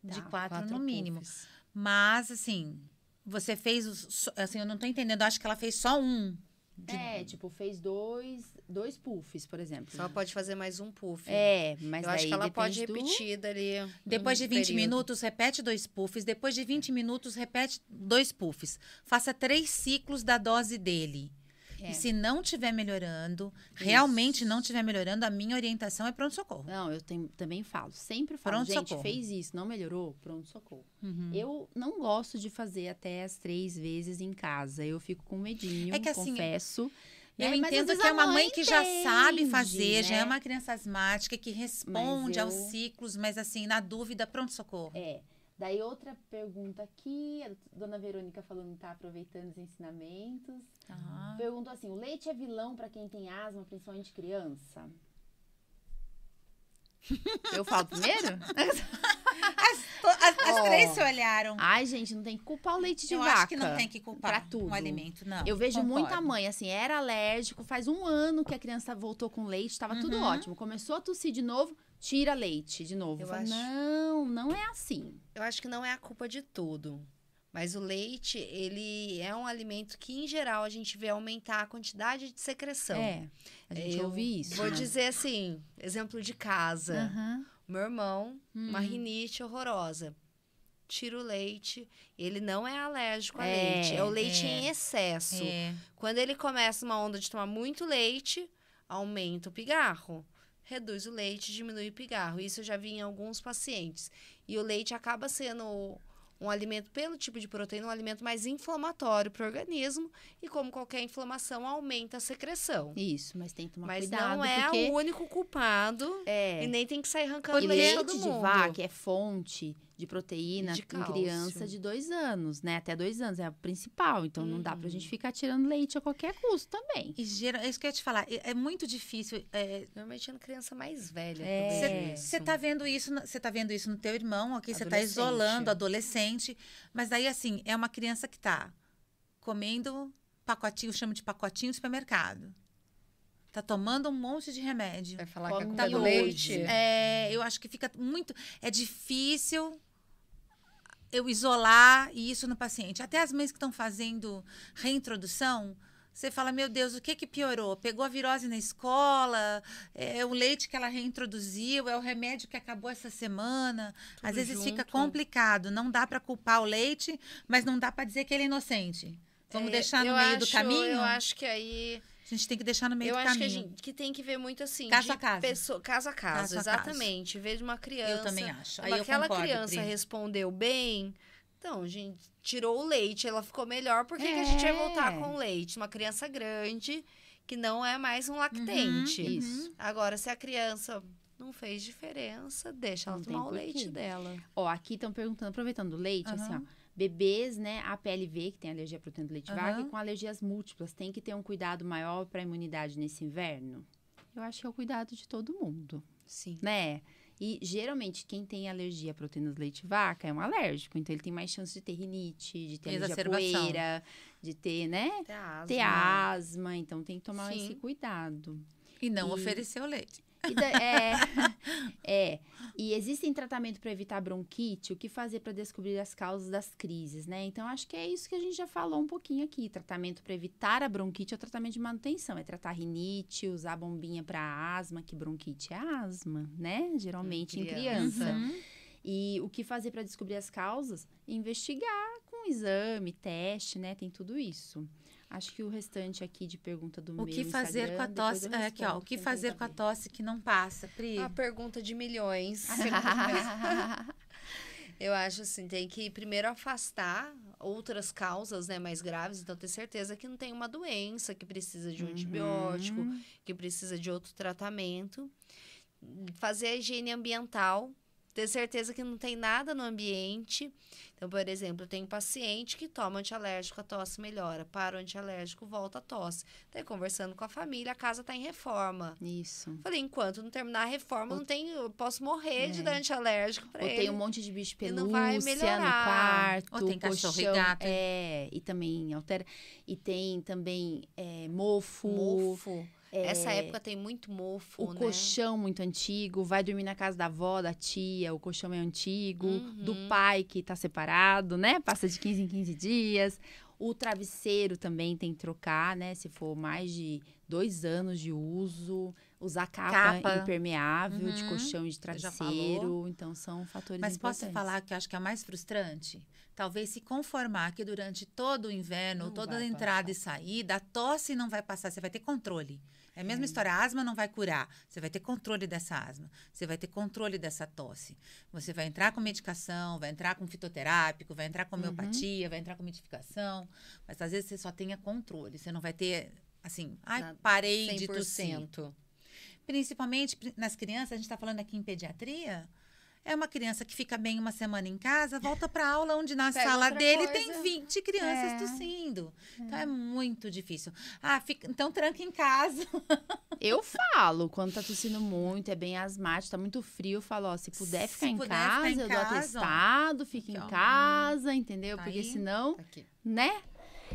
De Tá, quatro, no mínimo. puffs. Mas, assim, você fez. os- Assim, eu não tô entendendo. Eu acho que ela fez só um. De- É, tipo, fez dois, dois puffs, por exemplo. Só pode fazer mais um puff. É, mas Eu acho que ela pode depende do- repetir dali. Depois de um 20 período. minutos, repete dois puffs. Depois de 20 minutos, repete dois puffs. Faça três ciclos da dose dele. É. E se não estiver melhorando, realmente não estiver melhorando, a minha orientação é pronto-socorro. Não, eu tem- também falo, sempre falo, Pronto, gente, socorro. fez isso, não melhorou, pronto, socorro. Uhum. Eu não gosto de fazer até as três vezes em casa, eu fico com medinho, É que assim, confesso. Eu né? Às entendo que é uma mãe que já sabe fazer, já é né? uma criança asmática que responde eu- aos ciclos, mas assim, na dúvida, pronto-socorro. É, Daí outra pergunta aqui, a dona Verônica falando que tá aproveitando os ensinamentos. Ah. Perguntou assim: o leite é vilão para quem tem asma, principalmente criança? Eu falo primeiro? To- As, as Ó. três se olharam. Ai, gente, não tem que culpar o leite de Eu vaca. acho que não tem que culpar pra tudo. um alimento, não. Eu vejo Concordo. muita mãe, assim, era alérgico, faz um ano que a criança voltou com leite, tava tudo Uhum. ótimo. Começou a tossir de novo, tira leite de novo. Eu Fala, acho- não, não é assim. Eu acho que não é a culpa de tudo. Mas o leite, ele é um alimento que, em geral, a gente vê aumentar a quantidade de secreção. É, a gente Eu ouve isso. Vou né? dizer assim, exemplo de casa. Aham. Meu irmão, uma Hum. rinite horrorosa. Tira o leite, ele não é alérgico a É, leite, é o leite é. em excesso. É. Quando ele começa uma onda de tomar muito leite, aumenta o pigarro. Reduz o leite, diminui o pigarro. Isso eu já vi em alguns pacientes. E o leite acaba sendo um alimento, pelo tipo de proteína, um alimento mais inflamatório para o organismo. E como qualquer inflamação, aumenta a secreção. Isso, mas tem que tomar Mas cuidado, não é porque... o único culpado. É, E nem tem que sair arrancando e leite de vaca é fonte de proteína De em criança de dois anos, né? Até dois anos, é a principal. Então não dá pra Uhum. gente ficar tirando leite a qualquer custo também. E gera, é isso que eu ia te falar. É, é muito difícil. é, Normalmente é criança mais velha. É. Você tá vendo isso, no- você tá vendo isso no teu irmão, aqui você tá isolando adolescente, mas aí assim, é uma criança que tá comendo pacotinho, eu chamo de pacotinho de supermercado. Tá tomando um monte de remédio. Vai falar que a Come culpa Tá é do no leite. É, eu acho que fica muito. É difícil eu isolar isso no paciente. Até as mães que estão fazendo reintrodução, você fala, meu Deus, o que que piorou? Pegou a virose na escola? É o leite que ela reintroduziu? É o remédio que acabou essa semana? Às Tudo vezes fica junto. complicado. Não dá para culpar o leite, mas não dá para dizer que ele é inocente. Vamos É, deixar no meio do acho- caminho? Eu acho que aí. A gente tem que deixar no meio eu do acho que, a caminho. gente, que tem que ver muito assim. Caso a caso. pessoa- caso a caso, Caso a caso. exatamente. Ver de uma criança. Eu também acho. Aí eu aquela concordo, criança Pri. respondeu bem. Então, gente, tirou o leite, ela ficou melhor. Por que, que a gente vai voltar É. com o leite? Uma criança grande que não é mais um lactente. Uhum. Isso. Agora, se a criança não fez diferença, deixa ela Não tem tomar o leite dela. Ó, aqui estão perguntando, aproveitando o leite, assim, ó. Bebês, né, APLV, que tem alergia à proteína do leite de vaca, e com alergias múltiplas, tem que ter um cuidado maior para a imunidade nesse inverno? Eu acho que é o cuidado de todo mundo, Sim. né? E geralmente quem tem alergia à proteína do leite de vaca é um alérgico, então ele tem mais chance de ter rinite, de ter alergia poeira, de ter, né? Ter asma. Ter asma, então tem que tomar Sim. esse cuidado. E não E- oferecer o leite. Da- é, é. E existem tratamento para evitar bronquite, o que fazer para descobrir as causas das crises, né? Então, acho que é isso que a gente já falou um pouquinho aqui. Tratamento para evitar a bronquite é o tratamento de manutenção. É tratar rinite, usar bombinha para asma, que bronquite é asma, né? Geralmente em criança. criança. Uhum. E o que fazer para descobrir as causas? Investigar com exame, teste, né? Tem tudo isso. Acho que o restante aqui de pergunta do O meu que fazer Instagram, com a tosse? É, aqui, ó. O que fazer com a tosse que não passa, Pri? A pergunta de milhões. Eu acho assim, tem que primeiro afastar outras causas, né, mais graves, então ter certeza que não tem uma doença que precisa de um antibiótico, Uhum. que precisa de outro tratamento. Fazer a higiene ambiental, ter certeza que não tem nada no ambiente. Então, por exemplo, eu tenho paciente que toma antialérgico, a tosse melhora, para o antialérgico, volta a tosse. Daí, conversando com a família, a casa está em reforma. Isso. Falei, enquanto não terminar a reforma, Ou- não tem, eu posso morrer de É. dar antialérgico para Ou ele. tem um monte de bicho E não pelúcia vai no melhorar. quarto. Ou tem cachorro e gato. É, e também altera. E tem também é, mofo. Mofo. Essa época tem muito mofo, O né? colchão muito antigo, vai dormir na casa da avó, da tia, o colchão é antigo, do Uhum. pai que tá separado, né? Passa de 15 em 15 dias. O travesseiro também tem que trocar, né? Se for mais de dois anos de uso. Usar capa, Capa. impermeável de Uhum. colchão e de travesseiro. Então, são fatores Mas posso importantes. falar que eu acho que é a mais frustrante? Talvez se conformar que durante todo o inverno, Não toda entrada e saída, a tosse não vai passar, você vai ter controle. É a mesma história, a asma não vai curar. Você vai ter controle dessa asma. Você vai ter controle dessa tosse. Você vai entrar com medicação, vai entrar com fitoterápico, vai entrar com homeopatia, vai entrar com mitificação. Mas às vezes você só tenha controle. Você não vai ter, assim, ai, Na- parei de tossir. 100%. Principalmente pri- nas crianças, a gente está falando aqui em pediatria, É uma criança que fica bem uma semana em casa, volta para aula onde na Pega sala dele coisa. tem 20 crianças É. tossindo. Então é muito difícil. Ah, fica- então tranca em casa. Eu falo, quando tá tossindo muito, é bem asmático, tá muito frio, eu falo, ó, se puder Se ficar em puder casa, ficar em eu dou casa, ó. atestado, fica Aqui, em casa, entendeu? Tá Porque aí. senão, Tá aqui. né?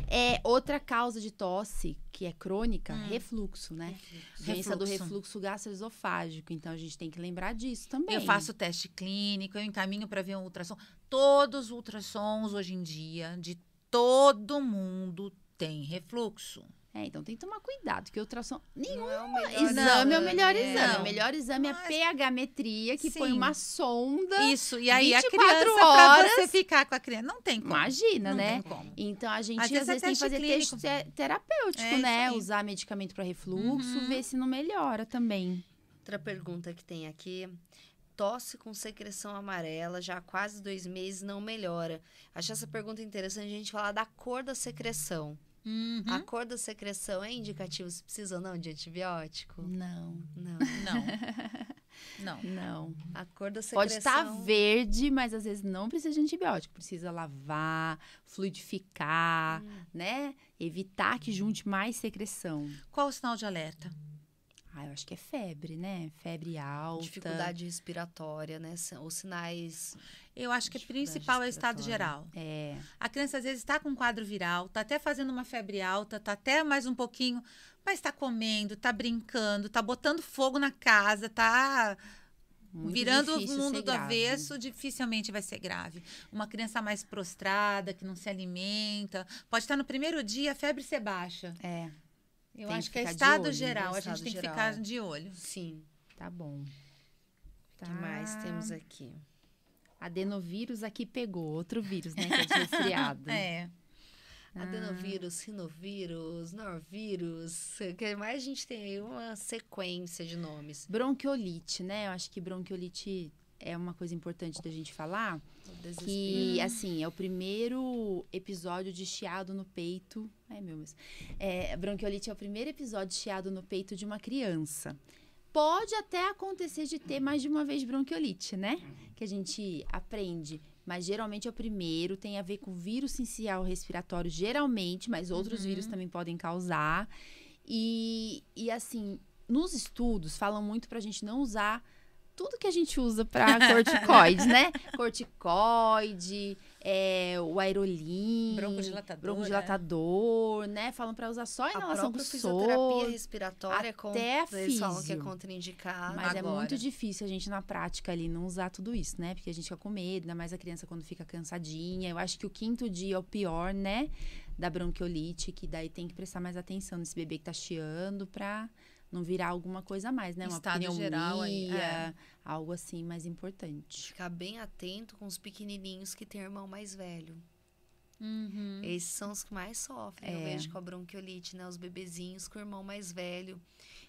É outra causa de tosse, que é crônica, Hum. refluxo, né? Doença do Refluxo. refluxo gastroesofágico. Então a gente tem que lembrar disso também. Eu faço teste clínico, eu encaminho para ver um ultrassom. Todos os ultrassons hoje em dia, de todo mundo, tem refluxo. É, então tem que tomar cuidado, que ultrassom. Nenhum Não é melhor exame é o melhor é. exame. Não. O melhor exame é a Mas- pH-metria, que põe Sim. uma sonda. Isso, e aí a 24 criança, pra horas. você ficar com a criança, não tem como. Imagina, não né? tem como. Então a gente Às às vezes vezes, é tem que fazer clínico. teste te- terapêutico, É, né? Usar medicamento para refluxo, Uhum. ver se não melhora também. Outra pergunta que tem aqui. Tosse com secreção amarela já há quase dois meses não melhora. Achei essa pergunta interessante a gente falar da cor da secreção. Uhum. A cor da secreção é indicativo se precisa ou não de antibiótico? Não, Não. Não. Não. não. A cor da secreção. Pode estar verde, mas às vezes não precisa de antibiótico. Precisa lavar, fluidificar, Hum. né? Evitar que junte mais secreção. Qual o sinal de alerta? Ah, eu acho que é febre, né? Febre alta. Dificuldade respiratória, né? Os sinais. Eu acho que o Dificuldade principal é o estado geral. É. A criança às vezes está com um quadro viral, está até fazendo uma febre alta, está até mais um pouquinho, mas está comendo, está brincando, está botando fogo na casa, está Muito virando o mundo do grave. avesso, dificilmente vai ser grave. Uma criança mais prostrada, que não se alimenta, pode estar no primeiro dia a febre ser baixa. É, Eu Tem acho que que é estado olho, geral, né? a gente Estado tem que geral. ficar de olho. Sim. tá bom. O que mais temos aqui? Adenovírus aqui pegou, outro vírus, né? Que é de resfriado. É. Adenovírus, sinovírus, norvírus. O que mais a gente tem aí? Uma sequência de nomes. Bronquiolite, né? Eu acho que bronquiolite é uma coisa importante da gente falar. Que, assim, é o primeiro episódio de chiado no peito. Ai, meu Deus. É, bronquiolite é o primeiro episódio de chiado no peito de uma criança. Pode até acontecer de ter mais de uma vez bronquiolite, né? Que a gente aprende. Mas geralmente é o primeiro, tem a ver com vírus sincial respiratório, geralmente, mas outros vírus também podem causar. E, e assim, nos estudos falam muito pra gente não usar tudo que a gente usa pra corticoides, né? Corticoide, é, o aerolim, Broncodilatador, broncodilatador, né? Falam pra usar só A inalação com fisioterapia respiratória é con- até eles falam que é contraindicado. Mas é Agora. muito difícil a gente, na prática, ali, não usar tudo isso, né? Porque a gente fica com medo, ainda mais a criança quando fica cansadinha. Eu acho que o quinto dia é o pior, né? Da bronquiolite, que daí tem que prestar mais atenção nesse bebê que tá chiando pra não virar alguma coisa a mais, né? Uma Estado pneumonia, geral aí, é. algo assim mais importante. Ficar bem atento com os pequenininhos que têm irmão mais velho. Uhum. Esses são os que mais sofrem, eu É. vejo com a bronquiolite, né? Os bebezinhos com o irmão mais velho.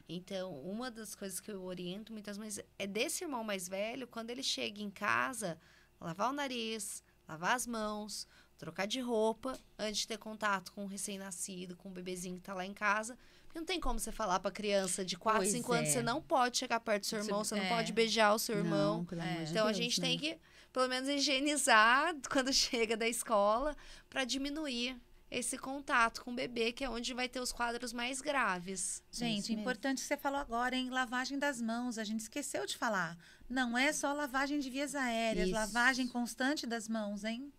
Então, uma das coisas que eu oriento muitas vezes é desse irmão mais velho, quando ele chega em casa, lavar o nariz, lavar as mãos, trocar de roupa, antes de ter contato com o recém-nascido, com o bebezinho que tá lá em casa. Não tem como você falar pra criança de 4, Pois 5 anos, é. você não pode chegar perto do seu irmão, você não é. pode beijar o seu irmão. Não, É. Então a Deus, gente né? tem que, pelo menos, higienizar quando chega da escola para diminuir esse contato com o bebê, que é onde vai ter os quadros mais graves. É Gente, mesmo. importante que você falou agora, hein? Lavagem das mãos. A gente esqueceu de falar. Não é só lavagem de vias aéreas, Isso. lavagem constante das mãos, hein?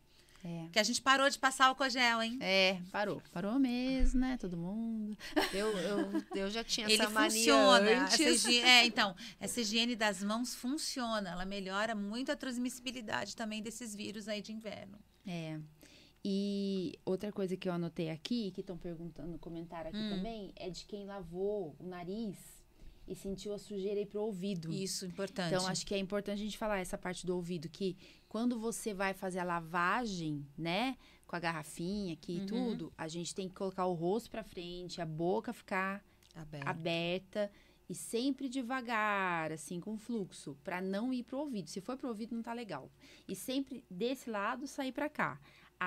É. Que a gente parou de passar álcool gel, hein? É, parou. Parou mesmo, né? Todo mundo. Eu, eu, eu já tinha Ele essa mania funciona. Essa antes. higiene, é, então, essa higiene das mãos funciona. Ela melhora muito a transmissibilidade também desses vírus aí de inverno. É. E outra coisa que eu anotei aqui, que estão perguntando, comentário aqui também, é de quem lavou o nariz e sentiu a sujeira aí pro ouvido. Isso, importante. Então, acho que é importante a gente falar essa parte do ouvido, que quando você vai fazer a lavagem, né, com a garrafinha aqui Uhum. e tudo, a gente tem que colocar o rosto pra frente, a boca ficar Aberto. aberta e sempre devagar, assim, com fluxo, pra não ir pro ouvido. Se for pro ouvido, não tá legal. E sempre desse lado sair pra cá.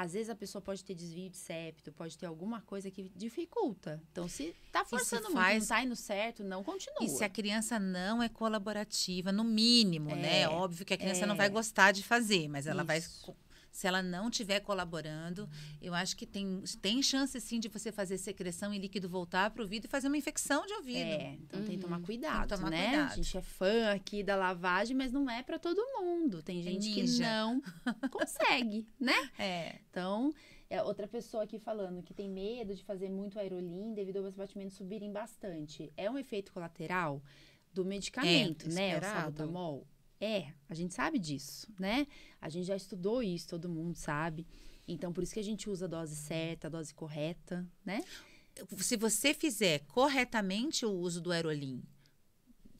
Às vezes a pessoa pode ter desvio de septo, pode ter alguma coisa que dificulta. Então, se tá forçando muito, faz- não tá indo certo, não continua. E se a criança não é colaborativa, no mínimo, né? É, Óbvio que a criança não é. vai gostar de fazer, mas ela vai. Isso. co- Se ela não estiver colaborando, eu acho que tem, tem chance sim de você fazer secreção e líquido voltar para o ouvido e fazer uma infecção de ouvido. É, então tem que tomar Tem cuidado, que tomar né? cuidado. A gente é fã aqui da lavagem, mas não é pra todo mundo. Tem gente que não consegue, né? É. Então, é outra pessoa aqui falando que tem medo de fazer muito aerolim devido aos batimentos subirem bastante. É um efeito colateral do medicamento, né? O salbutamol. É, a gente sabe disso, né? A gente já estudou isso, todo mundo sabe. Então, por isso que a gente usa a dose certa, a dose correta, né? Se você fizer corretamente o uso do aerolim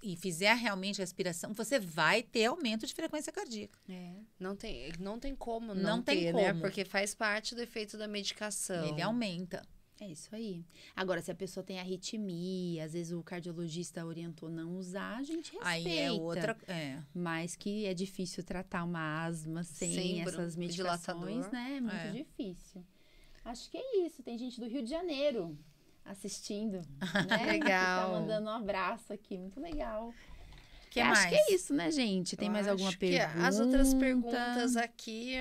e fizer realmente a aspiração, você vai ter aumento de frequência cardíaca. É, não tem, não tem como não, Não tem ter, né? como. Porque faz parte do efeito da medicação. Ele aumenta. É isso aí. Agora, se a pessoa tem arritmia, às vezes o cardiologista orientou não usar, a gente respeita. Aí é outra. É. Mas que é difícil tratar uma asma sem, Sem essas medicações, né? É muito É. difícil. Acho que é isso. Tem gente do Rio de Janeiro assistindo. Né? Legal. Que tá mandando um abraço aqui. Muito legal. que Eu mais? Acho que é isso, né, gente? Tem Eu mais alguma acho pergunta? As outras perguntas aqui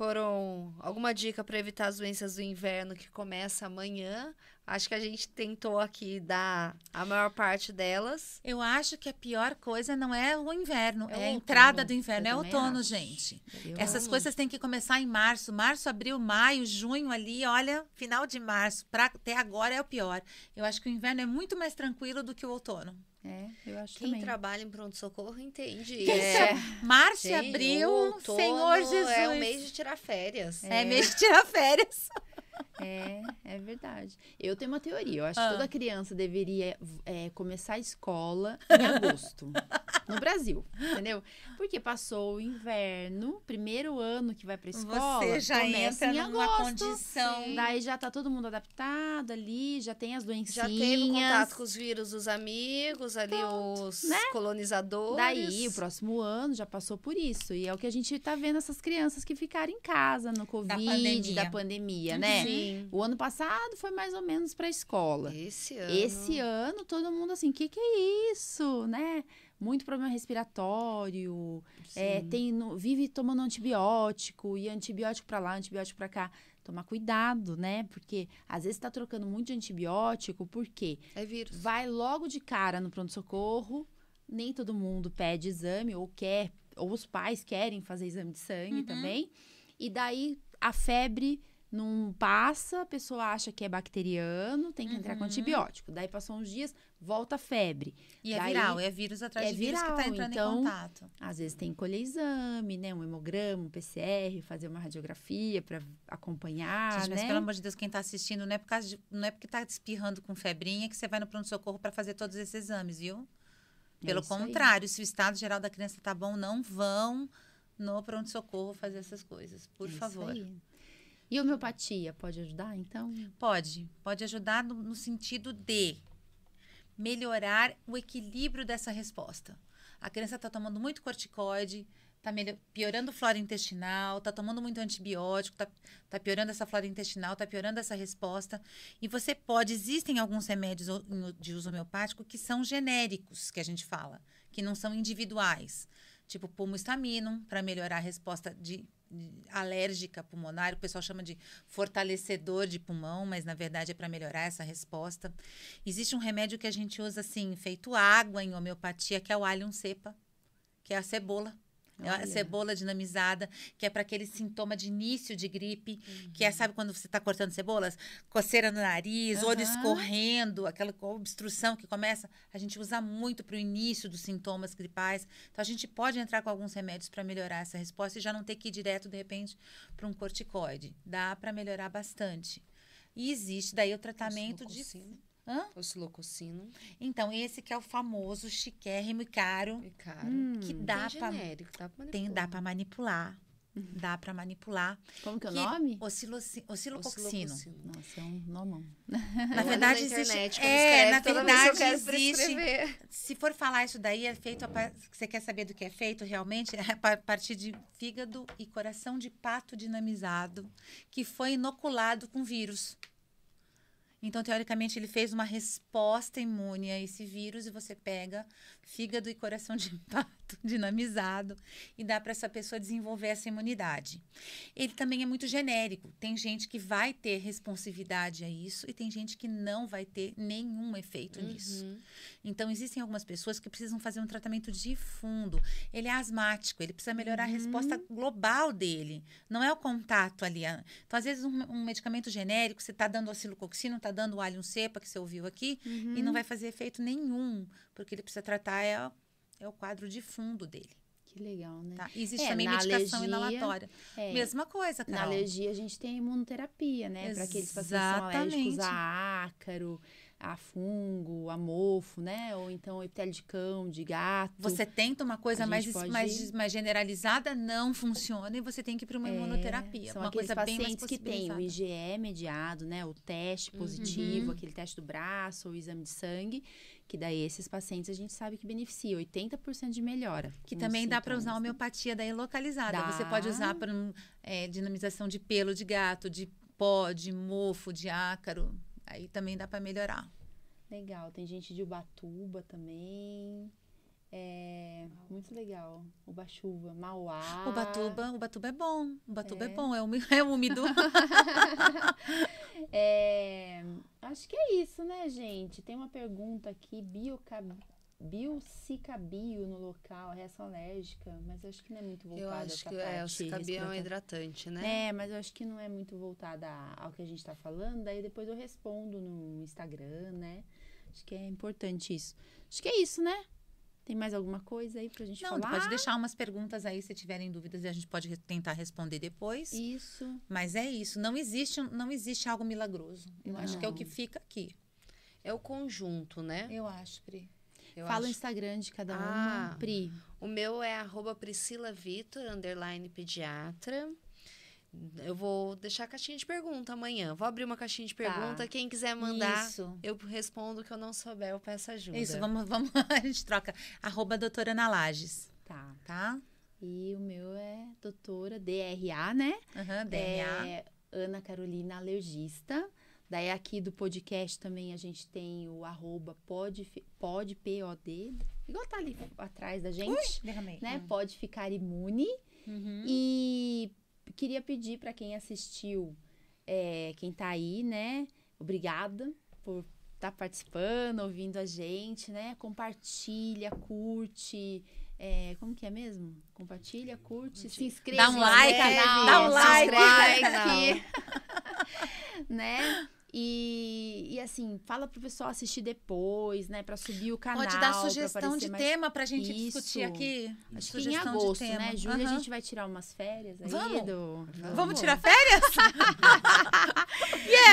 foram alguma dica para evitar as doenças do inverno que começa amanhã. Acho que a gente tentou aqui dar a maior parte delas. Eu acho que a pior coisa não é o inverno, É é, a entrada do inverno, Eu é outono, acho. gente. Eu Essas amo. coisas têm que começar em março, março, abril, maio, junho ali, olha, final de março, pra, até agora é o pior. Eu acho que o inverno é muito mais tranquilo do que o outono. É, eu acho Quem também. trabalha em pronto-socorro entende. Quem é, Março e abril, Senhor Jesus. É o mês de tirar férias. É mês de tirar férias. É, é verdade. Eu tenho uma teoria. Eu acho Ah. que toda criança deveria é, começar a escola em agosto. no Brasil, entendeu? Porque passou o inverno, primeiro ano que vai pra escola, Você já começa entra em numa agosto. condição. Daí já tá todo mundo adaptado ali, já tem as doencinhas. Já teve contato com os vírus dos amigos, ali os colonizadores. Daí, o próximo ano já passou por isso. E é o que a gente tá vendo essas crianças que ficaram em casa no Covid, pandemia. da pandemia, né? Sim. O ano passado foi mais ou menos pra escola. Esse ano. Esse ano, todo mundo assim, o que, que é isso, né? Muito problema respiratório, é, tem no- vive tomando antibiótico, e antibiótico pra lá, antibiótico pra cá. Tomar cuidado, né? Porque às vezes tá trocando muito de antibiótico, por quê? É vírus. Vai logo de cara no pronto-socorro, nem todo mundo pede exame, ou quer, ou os pais querem fazer exame de sangue também. E daí a febre não passa, a pessoa acha que é bacteriano, tem que entrar com antibiótico. Daí passou uns dias, volta a febre. E é Daí- viral, é vírus atrás é de vírus que viral, tá entrando então- em contato. Às vezes tem que colher exame, né? Um hemograma, um PCR, fazer uma radiografia para acompanhar, Gente, mas né? pelo amor de Deus, quem tá assistindo não é, por causa de- não é porque tá espirrando com febrinha que você vai no pronto-socorro para fazer todos esses exames, viu? Pelo É isso aí. contrário, se o estado geral da criança tá bom, não vão no pronto-socorro fazer essas coisas, por É isso favor. aí. E homeopatia pode ajudar, então? Pode, pode ajudar no, no sentido de melhorar o equilíbrio dessa resposta. A criança está tomando muito corticoide, está piorando a flora intestinal, está tomando muito antibiótico, está piorando essa flora intestinal, está piorando essa resposta. E você pode, existem alguns remédios de uso homeopático que são genéricos, que a gente fala, que não são individuais. Tipo pulmoestaminum, para melhorar a resposta de alérgica pulmonar, o pessoal chama de fortalecedor de pulmão, mas na verdade é para melhorar essa resposta. Existe um remédio que a gente usa assim, feito água em homeopatia, que é o allium cepa, que é a cebola. É a Olha. cebola dinamizada, que é para aquele sintoma de início de gripe, que é, sabe quando você está cortando cebolas? Coceira no nariz, olho Aham. escorrendo, aquela obstrução que começa. A gente usa muito para o início dos sintomas gripais. Então, a gente pode entrar com alguns remédios para melhorar essa resposta e já não ter que ir direto, de repente, para um corticoide. Dá para melhorar bastante. E existe daí o tratamento de. Hã? Então, esse que é o famoso chiquérrimo e caro, É caro. Hum. que dá para genérico, dá pra tem, dá manipular. para manipular. Dá para manipular. Como que é o Que- nome? Osciloci- Oscilococcino. Nossa, é um nomão. Na verdade, na existe. É, escreve, na verdade, existe. prescrever. Se for falar isso daí, é feito. A. Você quer saber do que é feito realmente? É a pa- partir de fígado e coração de pato dinamizado, que foi inoculado com vírus. Então, teoricamente, ele fez uma resposta imune a esse vírus e você pega fígado e coração de pato dinamizado e dá para essa pessoa desenvolver essa imunidade. Ele também é muito genérico. Tem gente que vai ter responsividade a isso e tem gente que não vai ter nenhum efeito nisso. Uhum. Então, existem algumas pessoas que precisam fazer um tratamento de fundo. Ele é asmático, ele precisa melhorar a resposta global dele. Não é o contato ali. Então, às vezes, um, um medicamento genérico, você está dando oscilococcino, está dando o alho cepa, que você ouviu aqui, e não vai fazer efeito nenhum, porque ele precisa tratar é, é o quadro de fundo dele. Que legal, né? Tá? Existe É, também na medicação alergia, inalatória. É, Mesma coisa, Na Carol. alergia, a gente tem imunoterapia, né? Para aqueles pacientes que são alérgicos a ácaro, a fungo, a mofo, né? Ou então epitélio de cão, de gato. Você tenta uma coisa mais, pode- mais, mais generalizada, não funciona e você tem que ir para uma É, imunoterapia. São uma coisa bem mais pacientes que têm o. IgE mediado, né? O teste positivo, aquele teste do braço, o exame de sangue, que daí esses pacientes a gente sabe que beneficia 80% de melhora. Que também dá para usar a homeopatia daí localizada. Dá. Você pode usar para é, dinamização de pelo de gato, de pó, de mofo, de ácaro. Aí também dá para melhorar. Legal, tem gente de Ubatuba também. É muito legal. Ubachuva, Mauá. O Batuba, o Batuba é bom. O Batuba é, É. bom, é, umi- é úmido. É, acho que é isso, né, gente? Tem uma pergunta aqui, biocab... biocicabio no local, reação alérgica, mas eu acho que não é muito voltada Eu a acho que é, o parte cicabião é um hidratante, né? É, mas eu acho que não é muito voltada ao que a gente tá falando, daí depois eu respondo no Instagram, né? Acho que é importante isso. Acho que é isso, né? Tem mais alguma coisa aí pra gente Não, falar? pode deixar umas perguntas aí se tiverem dúvidas e a gente pode re- tentar responder depois. Isso. Mas é isso, não existe, um- não existe algo milagroso. Eu acho que é o que Não. fica aqui. É o conjunto, né? Eu acho, Pri. Eu Fala o acho. Instagram de cada uma. Ah. Pri. O meu é arroba Priscila Vitor, underline pediatra. Eu vou deixar a caixinha de pergunta amanhã. Vou abrir uma caixinha de pergunta. Quem quiser mandar, Isso. eu respondo. O que eu não souber, eu peço ajuda. Isso, vamos, vamos, a gente troca. Arroba doutora Ana Lages, Tá. tá? E o meu é doutora DRA, né? Aham, DNA. É Ana Carolina Alergista. Daí aqui do podcast também a gente tem o arroba pode, pode P-O-D, igual tá ali atrás da gente, Derramei. né? Hum. Pode ficar imune. Uhum. E queria pedir para quem assistiu, é, quem tá aí, né? Obrigada por estar participando, ouvindo a gente, né? Compartilha, curte. é, como que é mesmo? Compartilha, curte, se inscreva Dá um like, canal, dá um like. inscreve né? E, e assim, fala pro pessoal assistir depois, né? Pra subir o canal. Pode dar sugestão de mais tema pra gente Isso. discutir aqui. Acho que em de agosto, né? Julho a Aham. gente vai tirar umas férias aí Vamos? do, Vamos tirar férias?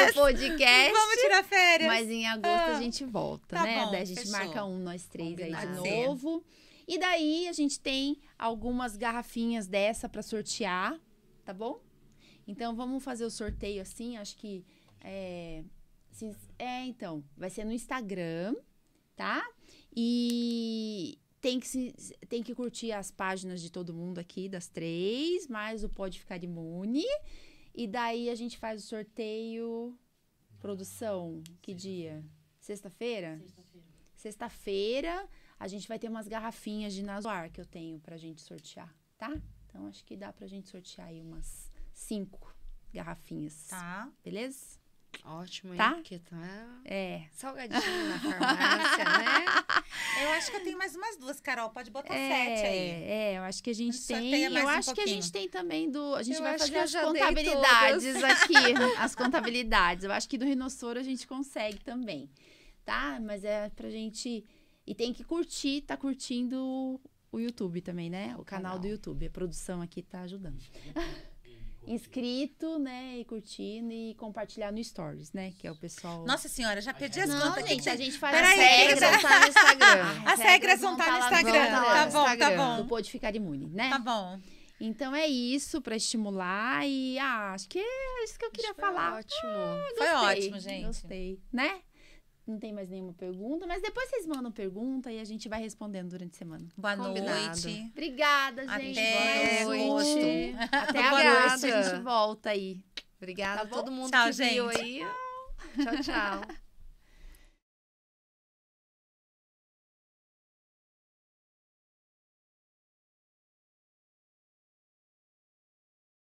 do podcast. Vamos tirar férias. Mas em agosto Ah, a gente volta, tá né? bom, daí a gente fechou. marca um, nós três aí de Combinado. Pode ser. novo. E daí a gente tem algumas garrafinhas dessa pra sortear, tá bom? Então vamos fazer o sorteio assim, acho que é, se- é então, vai ser no Instagram, tá? E tem que, se, tem que curtir as páginas de todo mundo aqui, das três, mais o Pode Ficar Imune. E daí a gente faz o sorteio. Produção, que dia? Sexta-feira? Sexta-feira. a gente vai ter umas garrafinhas de Nasoar que eu tenho pra gente sortear, tá? Então acho que dá pra gente sortear aí umas cinco garrafinhas. Tá. Beleza? Ótimo, hein? Tá? Porque tá É. salgadinho na farmácia, né? Eu acho que eu tenho mais umas duas, Carol. Pode botar sete aí. É, é, eu acho que a gente Sorteia tem. Eu um acho que a pouquinho. gente tem também do. A gente Eu vai fazer eu as contabilidades aqui. As contabilidades. Eu acho que do Rinossoro a gente consegue também. Tá? Mas é pra gente. E tem que curtir, tá curtindo o YouTube também, né? O canal, Canal. do YouTube. A produção aqui tá ajudando. Inscrito, né? E curtindo e compartilhar no Stories, né? Que é o pessoal. Nossa senhora, já perdi as não, contas aqui. gente, a gente faz Peraí, as regras. já- tá no Instagram. As regras vão tá no lá Instagram. Tá no bom, tá Instagram. bom. Do Pode Ficar Imune, né? Tá bom. Então é isso pra estimular e ah, acho que é isso que eu queria Foi falar. Ótimo. Foi Gostei, ótimo, gente. Gostei, né? Não tem mais nenhuma pergunta, mas depois vocês mandam pergunta e a gente vai respondendo durante a semana. Boa Combinado. noite. Obrigada, gente. Até Boa noite. Até agosto a gente volta aí. Obrigada Tá a todo mundo Tchau, que viu gente. aí. Tchau, tchau.